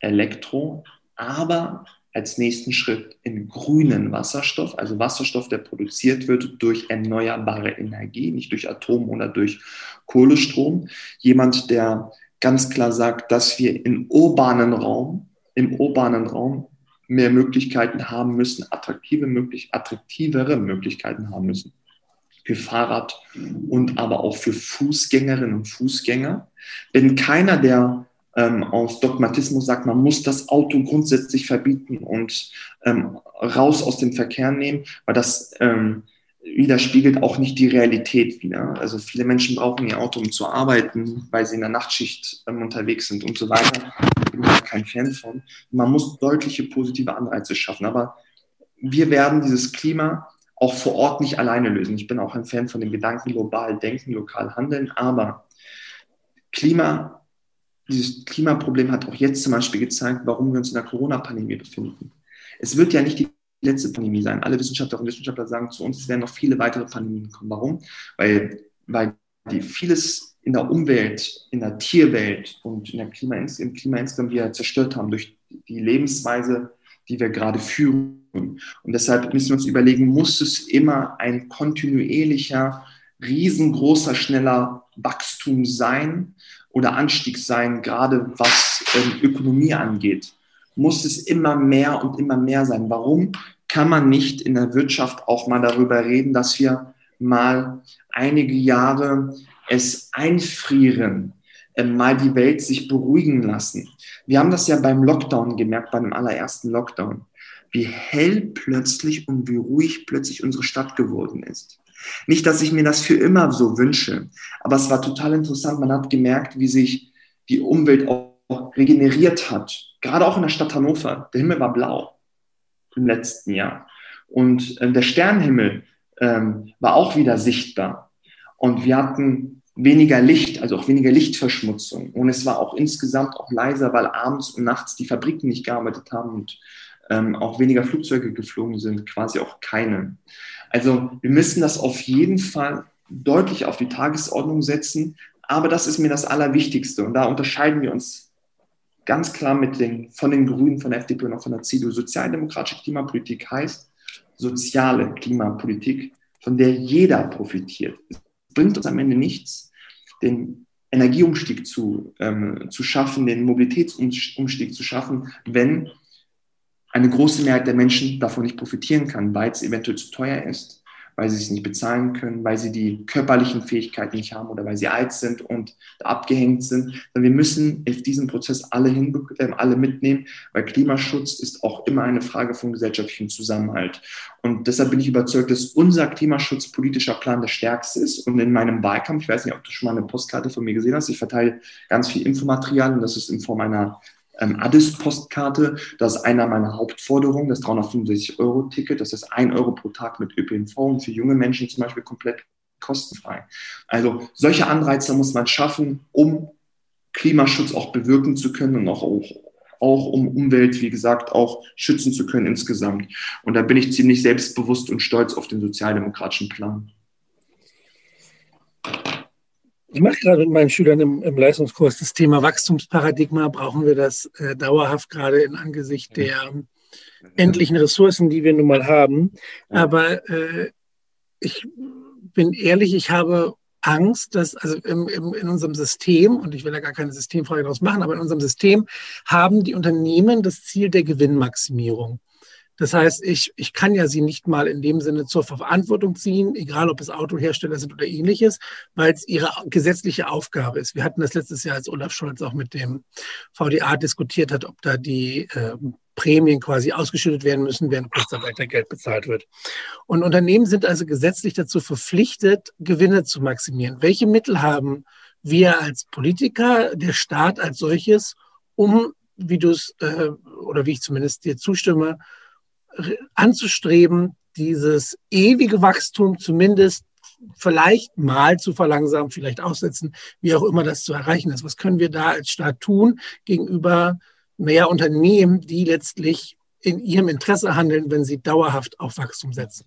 Elektro, aber als nächsten Schritt in grünen Wasserstoff, also Wasserstoff, der produziert wird durch erneuerbare Energie, nicht durch Atom oder durch Kohlestrom. Jemand, der ganz klar sagt, dass wir im urbanen Raum, im urbanen Raum mehr Möglichkeiten haben müssen, attraktive möglich, attraktivere Möglichkeiten haben müssen. Für Fahrrad und aber auch für Fußgängerinnen und Fußgänger. Wenn keiner, der ähm, aus Dogmatismus sagt, man muss das Auto grundsätzlich verbieten und ähm, raus aus dem Verkehr nehmen, weil das ähm, widerspiegelt auch nicht die Realität wieder. Also viele Menschen brauchen ihr Auto, um zu arbeiten, weil sie in der Nachtschicht ähm, unterwegs sind und so weiter. Da bin ich kein Fan von. Man muss deutliche positive Anreize schaffen. Aber wir werden dieses Klima auch vor Ort nicht alleine lösen. Ich bin auch ein Fan von dem Gedanken global denken, lokal handeln. Aber Klima, dieses Klimaproblem hat auch jetzt zum Beispiel gezeigt, warum wir uns in der Corona-Pandemie befinden. Es wird ja nicht die letzte Pandemie sein. Alle Wissenschaftlerinnen und Wissenschaftler sagen zu uns, es werden noch viele weitere Pandemien kommen. Warum? Weil, weil die vieles in der Umwelt, in der Tierwelt und in der Klima, im Klima insgesamt wir zerstört haben durch die Lebensweise, die wir gerade führen. Und deshalb müssen wir uns überlegen, muss es immer ein kontinuierlicher, riesengroßer, schneller Wachstum sein oder Anstieg sein, gerade was ähm, Ökonomie angeht? muss es immer mehr und immer mehr sein. Warum kann man nicht in der Wirtschaft auch mal darüber reden, dass wir mal einige Jahre es einfrieren, äh, mal die Welt sich beruhigen lassen. Wir haben das ja beim Lockdown gemerkt, beim allerersten Lockdown, wie hell plötzlich und wie ruhig plötzlich unsere Stadt geworden ist. Nicht, dass ich mir das für immer so wünsche, aber es war total interessant. Man hat gemerkt, wie sich die Umwelt auch regeneriert hat. Gerade auch in der Stadt Hannover. Der Himmel war blau im letzten Jahr. Und äh, der Sternenhimmel ähm, war auch wieder sichtbar. Und wir hatten weniger Licht, also auch weniger Lichtverschmutzung. Und es war auch insgesamt auch leiser, weil abends und nachts die Fabriken nicht gearbeitet haben und ähm, auch weniger Flugzeuge geflogen sind, quasi auch keine. Also wir müssen das auf jeden Fall deutlich auf die Tagesordnung setzen. Aber das ist mir das Allerwichtigste. Und da unterscheiden wir uns ganz klar mit den, von den Grünen, von der FDP und auch von der CDU. Sozialdemokratische Klimapolitik heißt soziale Klimapolitik, von der jeder profitiert. Es bringt uns am Ende nichts, den Energieumstieg zu, ähm, zu schaffen, den Mobilitätsumstieg zu schaffen, wenn eine große Mehrheit der Menschen davon nicht profitieren kann, weil es eventuell zu teuer ist, weil sie es nicht bezahlen können, weil sie die körperlichen Fähigkeiten nicht haben oder weil sie alt sind und abgehängt sind. Wir müssen auf diesen Prozess alle, äh, alle mitnehmen, weil Klimaschutz ist auch immer eine Frage von gesellschaftlichem Zusammenhalt. Und deshalb bin ich überzeugt, dass unser klimaschutzpolitischer Plan der stärkste ist. Und in meinem Wahlkampf, ich weiß nicht, ob du schon mal eine Postkarte von mir gesehen hast, ich verteile ganz viel Infomaterial und das ist in Form einer ähm, Addis-Postkarte. Das ist einer meiner Hauptforderungen, das 365-Euro-Ticket. Das ist ein Euro pro Tag mit ÖPNV und für junge Menschen zum Beispiel komplett kostenfrei. Also solche Anreize muss man schaffen, um Klimaschutz auch bewirken zu können und auch, auch, auch um Umwelt, wie gesagt, auch schützen zu können insgesamt. Und da bin ich ziemlich selbstbewusst und stolz auf den sozialdemokratischen Plan. Ich mache gerade mit meinen Schülern im, im, Leistungskurs das Thema Wachstumsparadigma. Brauchen wir das äh, dauerhaft gerade in Angesicht der endlichen Ressourcen, die wir nun mal haben. Aber äh, ich bin ehrlich, ich habe Angst, dass also im, im, in unserem System, und ich will da gar keine Systemfrage daraus machen, aber in unserem System haben die Unternehmen das Ziel der Gewinnmaximierung. Das heißt, ich, ich kann ja sie nicht mal in dem Sinne zur Verantwortung ziehen, egal ob es Autohersteller sind oder ähnliches, weil es ihre gesetzliche Aufgabe ist. Wir hatten das letztes Jahr, als Olaf Scholz auch mit dem VDA diskutiert hat, ob da die äh, Prämien quasi ausgeschüttet werden müssen, während Kurzarbeitergeld bezahlt wird. Und Unternehmen sind also gesetzlich dazu verpflichtet, Gewinne zu maximieren. Welche Mittel haben wir als Politiker, der Staat als solches, um, wie du es, äh, oder wie ich zumindest dir zustimme, anzustreben, dieses ewige Wachstum zumindest vielleicht mal zu verlangsamen, vielleicht aussetzen, wie auch immer das zu erreichen ist. Was können wir da als Staat tun gegenüber mehr Unternehmen, die letztlich in ihrem Interesse handeln, wenn sie dauerhaft auf Wachstum setzen?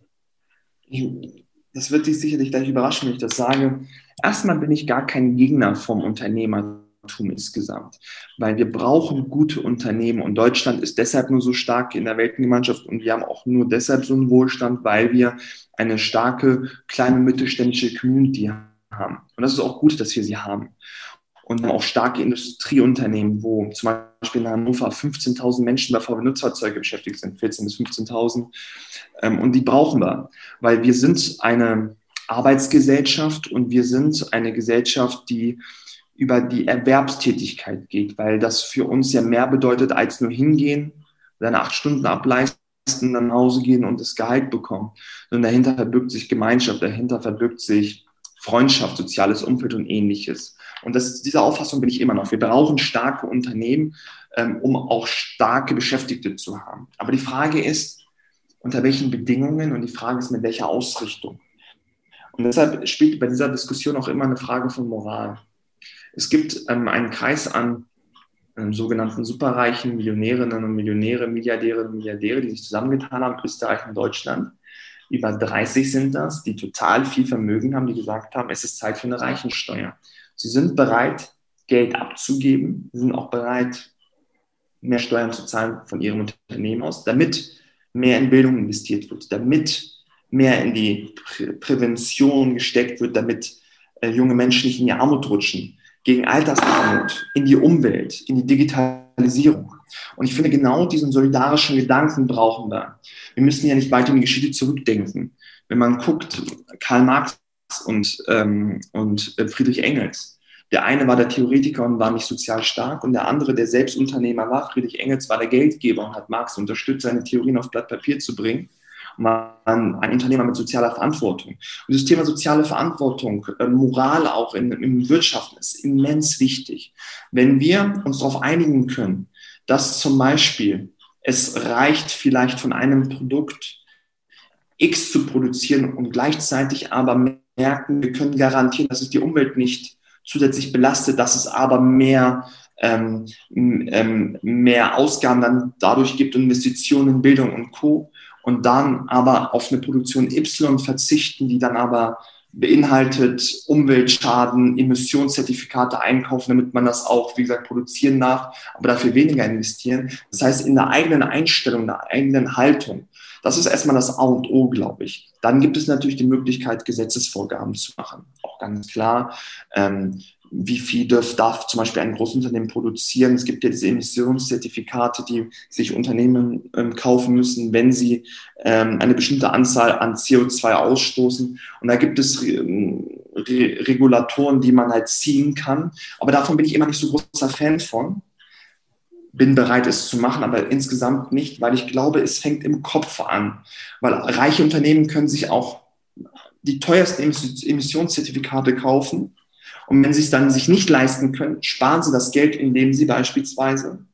Das wird dich sicherlich gleich überraschen, wenn ich das sage. Erstmal bin ich gar kein Gegner vom Unternehmer insgesamt. Weil wir brauchen gute Unternehmen und Deutschland ist deshalb nur so stark in der Weltgemeinschaft und wir haben auch nur deshalb so einen Wohlstand, weil wir eine starke kleine mittelständische Community haben. Und das ist auch gut, dass wir sie haben. Und auch starke Industrieunternehmen, wo zum Beispiel in Hannover 15.000 Menschen bei VW-Nutzfahrzeuge beschäftigt sind, 14.000 bis 15.000. Ähm, und die brauchen wir, weil wir sind eine Arbeitsgesellschaft und wir sind eine Gesellschaft, die über die Erwerbstätigkeit geht, weil das für uns ja mehr bedeutet, als nur hingehen, seine acht Stunden ableisten, dann nach Hause gehen und das Gehalt bekommen. Und dahinter verbirgt sich Gemeinschaft, dahinter verbirgt sich Freundschaft, soziales Umfeld und ähnliches. Und das, diese Auffassung bin ich immer noch. Wir brauchen starke Unternehmen, ähm, um auch starke Beschäftigte zu haben. Aber die Frage ist, unter welchen Bedingungen und die Frage ist, mit welcher Ausrichtung. Und deshalb spielt bei dieser Diskussion auch immer eine Frage von Moral. Es gibt ähm, einen Kreis an ähm, sogenannten superreichen Millionärinnen und Millionäre, Milliardäre und Milliardäre, die sich zusammengetan haben, Österreich und Deutschland. Über 30 sind das, die total viel Vermögen haben, die gesagt haben, es ist Zeit für eine Reichensteuer. Sie sind bereit, Geld abzugeben, sind auch bereit, mehr Steuern zu zahlen von ihrem Unternehmen aus, damit mehr in Bildung investiert wird, damit mehr in die Prä Prävention gesteckt wird, damit äh, junge Menschen nicht in die Armut rutschen, gegen Altersarmut, in die Umwelt, in die Digitalisierung. Und ich finde, genau diesen solidarischen Gedanken brauchen wir. Wir müssen ja nicht weiter in die Geschichte zurückdenken. Wenn man guckt, Karl Marx und, ähm, und äh, Friedrich Engels, der eine war der Theoretiker und war nicht sozial stark und der andere, der selbst Unternehmer war, Friedrich Engels, war der Geldgeber und hat Marx unterstützt, seine Theorien auf Blatt Papier zu bringen man ein Unternehmer mit sozialer Verantwortung. Und das Thema soziale Verantwortung, äh, Moral auch in, in Wirtschaften ist immens wichtig. Wenn wir uns darauf einigen können, dass zum Beispiel es reicht, vielleicht von einem Produkt X zu produzieren und gleichzeitig aber merken, wir können garantieren, dass es die Umwelt nicht zusätzlich belastet, dass es aber mehr ähm, ähm, mehr Ausgaben dann dadurch gibt, Investitionen in Bildung und Co und dann aber auf eine Produktion Y verzichten, die dann aber beinhaltet Umweltschaden, Emissionszertifikate einkaufen, damit man das auch, wie gesagt, produzieren darf, aber dafür weniger investieren. Das heißt, in der eigenen Einstellung, in der eigenen Haltung. Das ist erstmal das A und O, glaube ich. Dann gibt es natürlich die Möglichkeit, Gesetzesvorgaben zu machen. Auch ganz klar. Ähm, wie viel darf, darf zum Beispiel ein Großunternehmen produzieren. Es gibt ja diese Emissionszertifikate, die sich Unternehmen ähm, kaufen müssen, wenn sie ähm, eine bestimmte Anzahl an CO2 ausstoßen. Und da gibt es ähm, Re Regulatoren, die man halt ziehen kann. Aber davon bin ich immer nicht so großer Fan von. Bin bereit, es zu machen, aber insgesamt nicht, weil ich glaube, es fängt im Kopf an. Weil reiche Unternehmen können sich auch die teuersten Emissionszertifikate kaufen und wenn sie es dann sich nicht leisten können, sparen sie das Geld, indem sie beispielsweise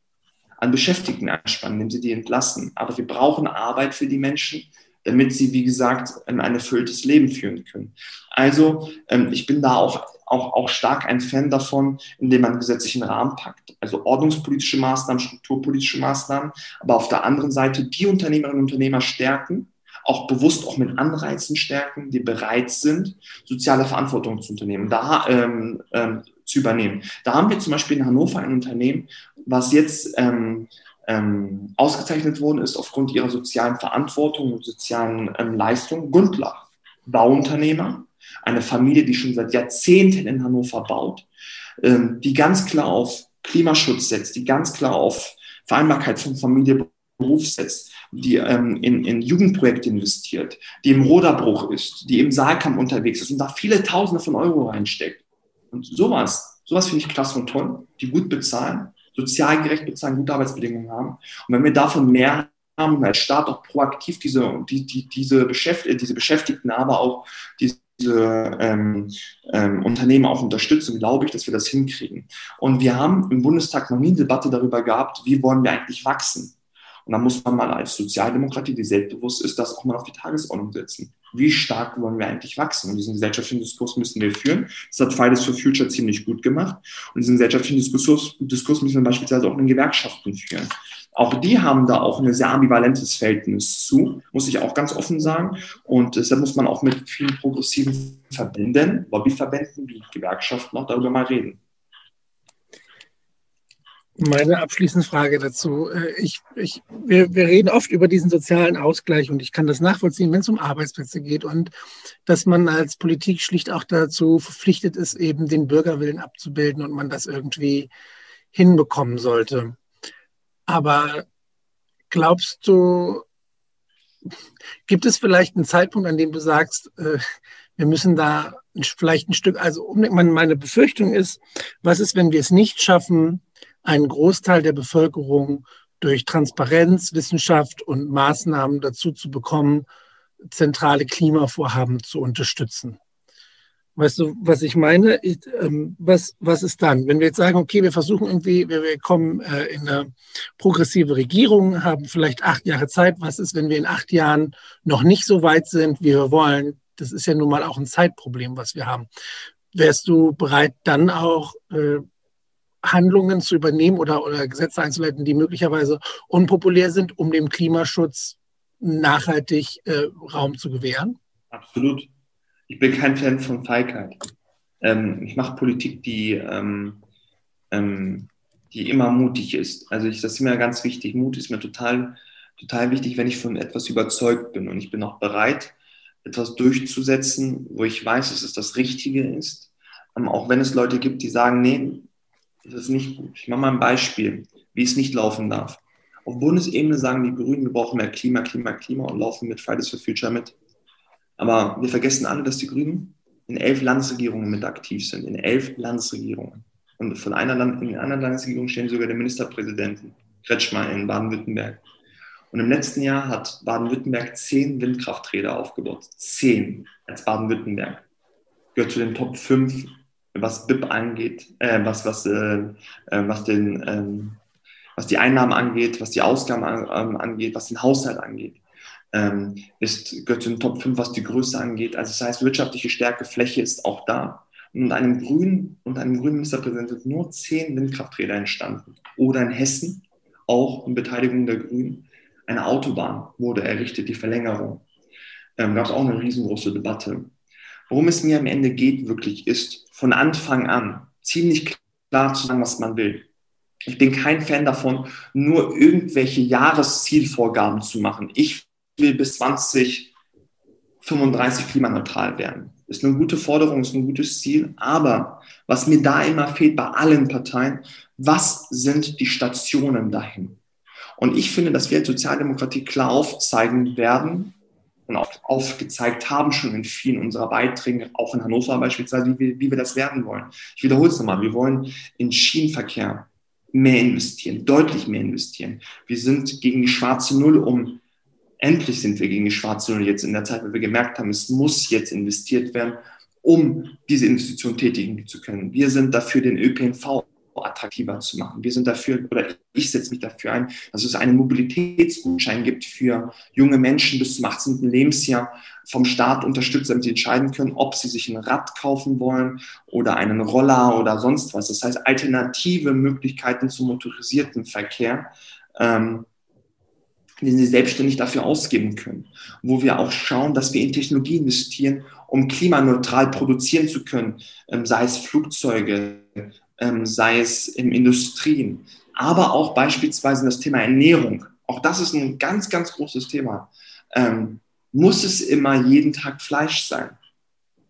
an Beschäftigten einspannen, indem sie die entlassen. Aber wir brauchen Arbeit für die Menschen, damit sie, wie gesagt, ein erfülltes Leben führen können. Also ähm, ich bin da auch, auch, auch stark ein Fan davon, indem man gesetzlichen Rahmen packt. Also ordnungspolitische Maßnahmen, strukturpolitische Maßnahmen, aber auf der anderen Seite die Unternehmerinnen und Unternehmer stärken, auch bewusst auch mit Anreizen stärken, die bereit sind, soziale Verantwortung zu unternehmen, da ähm, ähm, zu übernehmen. Da haben wir zum Beispiel in Hannover ein Unternehmen, was jetzt ähm, ähm, ausgezeichnet worden ist aufgrund ihrer sozialen Verantwortung und sozialen ähm, Leistungen. Gundlach, Bauunternehmer, eine Familie, die schon seit Jahrzehnten in Hannover baut, ähm, die ganz klar auf Klimaschutz setzt, die ganz klar auf Vereinbarkeit von Familie, Beruf setzt, die ähm, in, in Jugendprojekte investiert, die im Roderbruch ist, die im Saalkampf unterwegs ist und da viele Tausende von Euro reinsteckt. Und sowas, sowas finde ich klasse und toll, die gut bezahlen, sozial gerecht bezahlen, gute Arbeitsbedingungen haben. Und wenn wir davon mehr haben, als Staat auch proaktiv diese, die, die, diese, Beschäft diese Beschäftigten, aber auch diese ähm, ähm, Unternehmen auch unterstützen, glaube ich, dass wir das hinkriegen. Und wir haben im Bundestag noch nie eine Debatte darüber gehabt, wie wollen wir eigentlich wachsen. Und da muss man mal als Sozialdemokratie, die selbstbewusst ist, das auch mal auf die Tagesordnung setzen. Wie stark wollen wir eigentlich wachsen? Und diesen gesellschaftlichen Diskurs müssen wir führen. Das hat Fridays for Future ziemlich gut gemacht. Und diesen gesellschaftlichen Diskurs, Diskurs müssen wir beispielsweise auch in Gewerkschaften führen. Auch die haben da auch ein sehr ambivalentes Verhältnis zu, muss ich auch ganz offen sagen. Und deshalb muss man auch mit vielen progressiven Verbänden, Lobbyverbänden wie Gewerkschaften auch darüber mal reden. Meine abschließende Frage dazu. Äh, ich, ich, wir, wir reden oft über diesen sozialen Ausgleich und ich kann das nachvollziehen, wenn es um Arbeitsplätze geht und dass man als Politik schlicht auch dazu verpflichtet ist, eben den Bürgerwillen abzubilden und man das irgendwie hinbekommen sollte. Aber glaubst du, gibt es vielleicht einen Zeitpunkt, an dem du sagst, äh, wir müssen da vielleicht ein Stück, also meine Befürchtung ist, was ist, wenn wir es nicht schaffen, einen Großteil der Bevölkerung durch Transparenz, Wissenschaft und Maßnahmen dazu zu bekommen, zentrale Klimavorhaben zu unterstützen. Weißt du, was ich meine? Ich, ähm, was, was ist dann? Wenn wir jetzt sagen, okay, wir versuchen irgendwie, wir, wir kommen äh, in eine progressive Regierung, haben vielleicht acht Jahre Zeit. Was ist, wenn wir in acht Jahren noch nicht so weit sind, wie wir wollen? Das ist ja nun mal auch ein Zeitproblem, was wir haben. Wärst du bereit, dann auch äh, Handlungen zu übernehmen oder, oder Gesetze einzuleiten, die möglicherweise unpopulär sind, um dem Klimaschutz nachhaltig äh, Raum zu gewähren? Absolut. Ich bin kein Fan von Feigheit. Ähm, ich mache Politik, die, ähm, ähm, die immer mutig ist. Also ich, das ist mir ganz wichtig. Mut ist mir total, total wichtig, wenn ich von etwas überzeugt bin. Und ich bin auch bereit, etwas durchzusetzen, wo ich weiß, dass es das Richtige ist. Ähm, auch wenn es Leute gibt, die sagen, nee, das ist nicht gut. Ich mache mal ein Beispiel, wie es nicht laufen darf. Auf Bundesebene sagen die Grünen, wir brauchen mehr Klima, Klima, Klima und laufen mit Fridays for Future mit. Aber wir vergessen alle, dass die Grünen in elf Landesregierungen mit aktiv sind. In elf Landesregierungen. Und von einer Land in einer Landesregierung stehen sogar der Ministerpräsidenten, Kretschmer in Baden-Württemberg. Und im letzten Jahr hat Baden-Württemberg zehn Windkrafträder aufgebaut. Zehn als Baden-Württemberg. Gehört zu den Top 5 was BIP angeht, äh, was, was, äh, äh, was, den, ähm, was die Einnahmen angeht, was die Ausgaben an, ähm, angeht, was den Haushalt angeht. Ähm, ist, gehört zu den Top 5, was die Größe angeht. Also das heißt, wirtschaftliche Stärke, Fläche ist auch da. Und einem grünen, und einem grünen Ministerpräsidenten sind nur zehn Windkrafträder entstanden. Oder in Hessen, auch in Beteiligung der Grünen, eine Autobahn wurde errichtet, die Verlängerung. Ähm, gab es auch eine riesengroße Debatte. Worum es mir am Ende geht, wirklich ist, von Anfang an ziemlich klar zu sagen, was man will. Ich bin kein Fan davon, nur irgendwelche Jahreszielvorgaben zu machen. Ich will bis 20 35 klimaneutral werden. Ist eine gute Forderung, ist ein gutes Ziel. Aber was mir da immer fehlt bei allen Parteien, was sind die Stationen dahin? Und ich finde, dass wir als Sozialdemokratie klar aufzeigen werden und auch aufgezeigt haben schon in vielen unserer Beiträge, auch in Hannover beispielsweise, wie wir, wie wir das werden wollen. Ich wiederhole es nochmal. Wir wollen in Schienenverkehr mehr investieren, deutlich mehr investieren. Wir sind gegen die schwarze Null, um endlich sind wir gegen die schwarze Null jetzt in der Zeit, weil wir gemerkt haben, es muss jetzt investiert werden, um diese Investition tätigen zu können. Wir sind dafür, den ÖPNV attraktiver zu machen. Wir sind dafür, oder ich setze mich dafür ein, dass es einen Mobilitätsgutschein gibt für junge Menschen bis zum 18. Lebensjahr vom Staat unterstützt, damit sie entscheiden können, ob sie sich ein Rad kaufen wollen oder einen Roller oder sonst was. Das heißt, alternative Möglichkeiten zum motorisierten Verkehr. Ähm, den sie selbstständig dafür ausgeben können. Wo wir auch schauen, dass wir in Technologie investieren, um klimaneutral produzieren zu können, ähm, sei es Flugzeuge, ähm, sei es in Industrien, aber auch beispielsweise das Thema Ernährung. Auch das ist ein ganz, ganz großes Thema. Ähm, muss es immer jeden Tag Fleisch sein?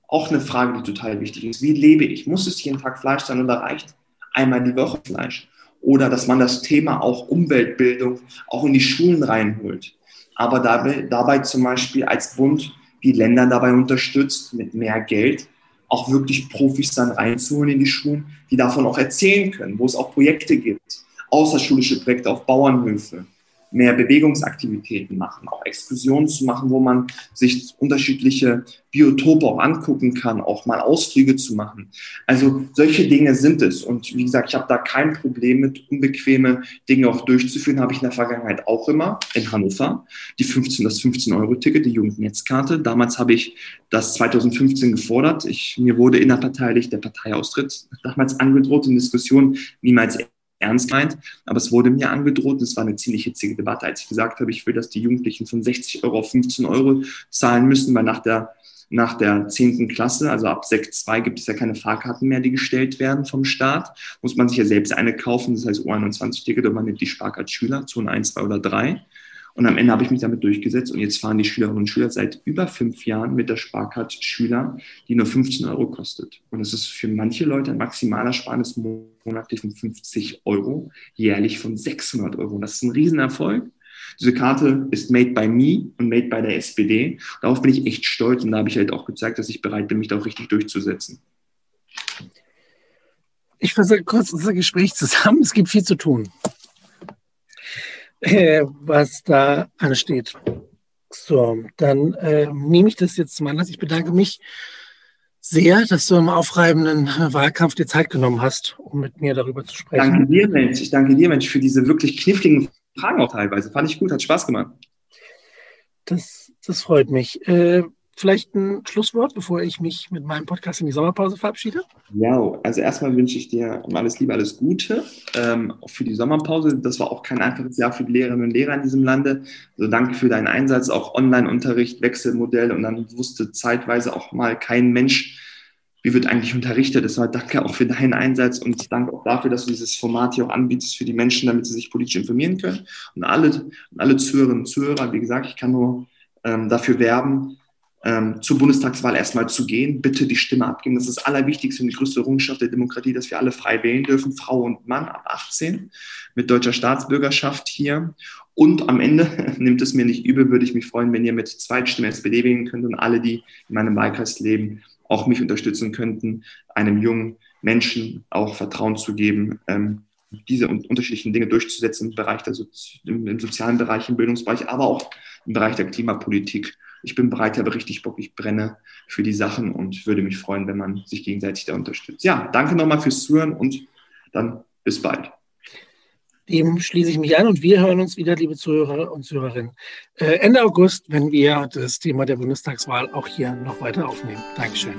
Auch eine Frage, die total wichtig ist. Wie lebe ich? Muss es jeden Tag Fleisch sein oder reicht einmal die Woche Fleisch? Oder dass man das Thema auch Umweltbildung auch in die Schulen reinholt. Aber dabei, dabei zum Beispiel als Bund die Länder dabei unterstützt mit mehr Geld, auch wirklich Profis dann reinzuholen in die Schulen, die davon auch erzählen können, wo es auch Projekte gibt, außerschulische Projekte auf Bauernhöfe, mehr Bewegungsaktivitäten machen, auch Exkursionen zu machen, wo man sich unterschiedliche Biotope auch angucken kann, auch mal Ausflüge zu machen. Also solche Dinge sind es. Und wie gesagt, ich habe da kein Problem mit, unbequeme Dinge auch durchzuführen, habe ich in der Vergangenheit auch immer in Hannover. Die 15, das 15-Euro-Ticket, die Jugendnetzkarte. Damals habe ich das 2015 gefordert. Ich, mir wurde innerparteilich der Parteiaustritt damals angedroht in Diskussionen, niemals ernst meint, aber es wurde mir angedroht und es war eine ziemlich hitzige Debatte, als ich gesagt habe, ich will, dass die Jugendlichen von 60 Euro auf 15 Euro zahlen müssen, weil nach der nach der 10. Klasse, also ab 6.2 gibt es ja keine Fahrkarten mehr, die gestellt werden vom Staat. Muss man sich ja selbst eine kaufen, das heißt U21-Ticket und man nimmt die Sparkarte Schüler, Zone 1, 2 oder 3. Und am Ende habe ich mich damit durchgesetzt und jetzt fahren die Schülerinnen und Schüler seit über fünf Jahren mit der Sparkarte Schüler, die nur 15 Euro kostet. Und das ist für manche Leute ein maximaler Sparnis monatlich von 50 Euro, jährlich von 600 Euro. Und das ist ein Riesenerfolg. Diese Karte ist made by me und made by der SPD. Darauf bin ich echt stolz und da habe ich halt auch gezeigt, dass ich bereit bin, mich da auch richtig durchzusetzen. Ich fasse kurz unser Gespräch zusammen. Es gibt viel zu tun äh, was da ansteht. So, dann äh, nehme ich das jetzt zum Anlass. Ich bedanke mich sehr, dass du im aufreibenden Wahlkampf dir Zeit genommen hast, um mit mir darüber zu sprechen. Danke dir, Mensch. Ich danke dir, Mensch, für diese wirklich kniffligen Fragen auch teilweise. Fand ich gut, hat Spaß gemacht. Das, das freut mich. Äh, vielleicht ein Schlusswort, bevor ich mich mit meinem Podcast in die Sommerpause verabschiede? Ja, also erstmal wünsche ich dir alles Liebe, alles Gute ähm, für die Sommerpause. Das war auch kein einfaches Jahr für die Lehrerinnen und Lehrer in diesem Lande. Also danke für deinen Einsatz, auch Online-Unterricht, Wechselmodell und dann wusste zeitweise auch mal kein Mensch, wie wird eigentlich unterrichtet. Deshalb danke auch für deinen Einsatz und danke auch dafür, dass du dieses Format hier auch anbietest für die Menschen, damit sie sich politisch informieren können. Und alle, alle Zuhörerinnen und Zuhörer, wie gesagt, ich kann nur ähm, dafür werben, ähm, zur Bundestagswahl erstmal zu gehen, bitte die Stimme abgeben. Das ist das Allerwichtigste und die größte Errungenschaft der Demokratie, dass wir alle frei wählen dürfen, Frau und Mann ab 18 mit deutscher Staatsbürgerschaft hier. Und am Ende, nimmt es mir nicht übel, würde ich mich freuen, wenn ihr mit Zweitstimme SPD wählen könnt und alle, die in meinem Wahlkreis leben, auch mich unterstützen könnten, einem jungen Menschen auch Vertrauen zu geben, ähm, diese unterschiedlichen Dinge durchzusetzen im Bereich der so im, sozialen Bereich, im Bildungsbereich, aber auch im Bereich der Klimapolitik ich bin bereit, habe richtig Bock, ich brenne für die Sachen und würde mich freuen, wenn man sich gegenseitig da unterstützt. Ja, danke nochmal fürs Zuhören und dann bis bald. Dem schließe ich mich an und wir hören uns wieder, liebe Zuhörer und Zuhörerinnen, äh, Ende August, wenn wir das Thema der Bundestagswahl auch hier noch weiter aufnehmen. Dankeschön.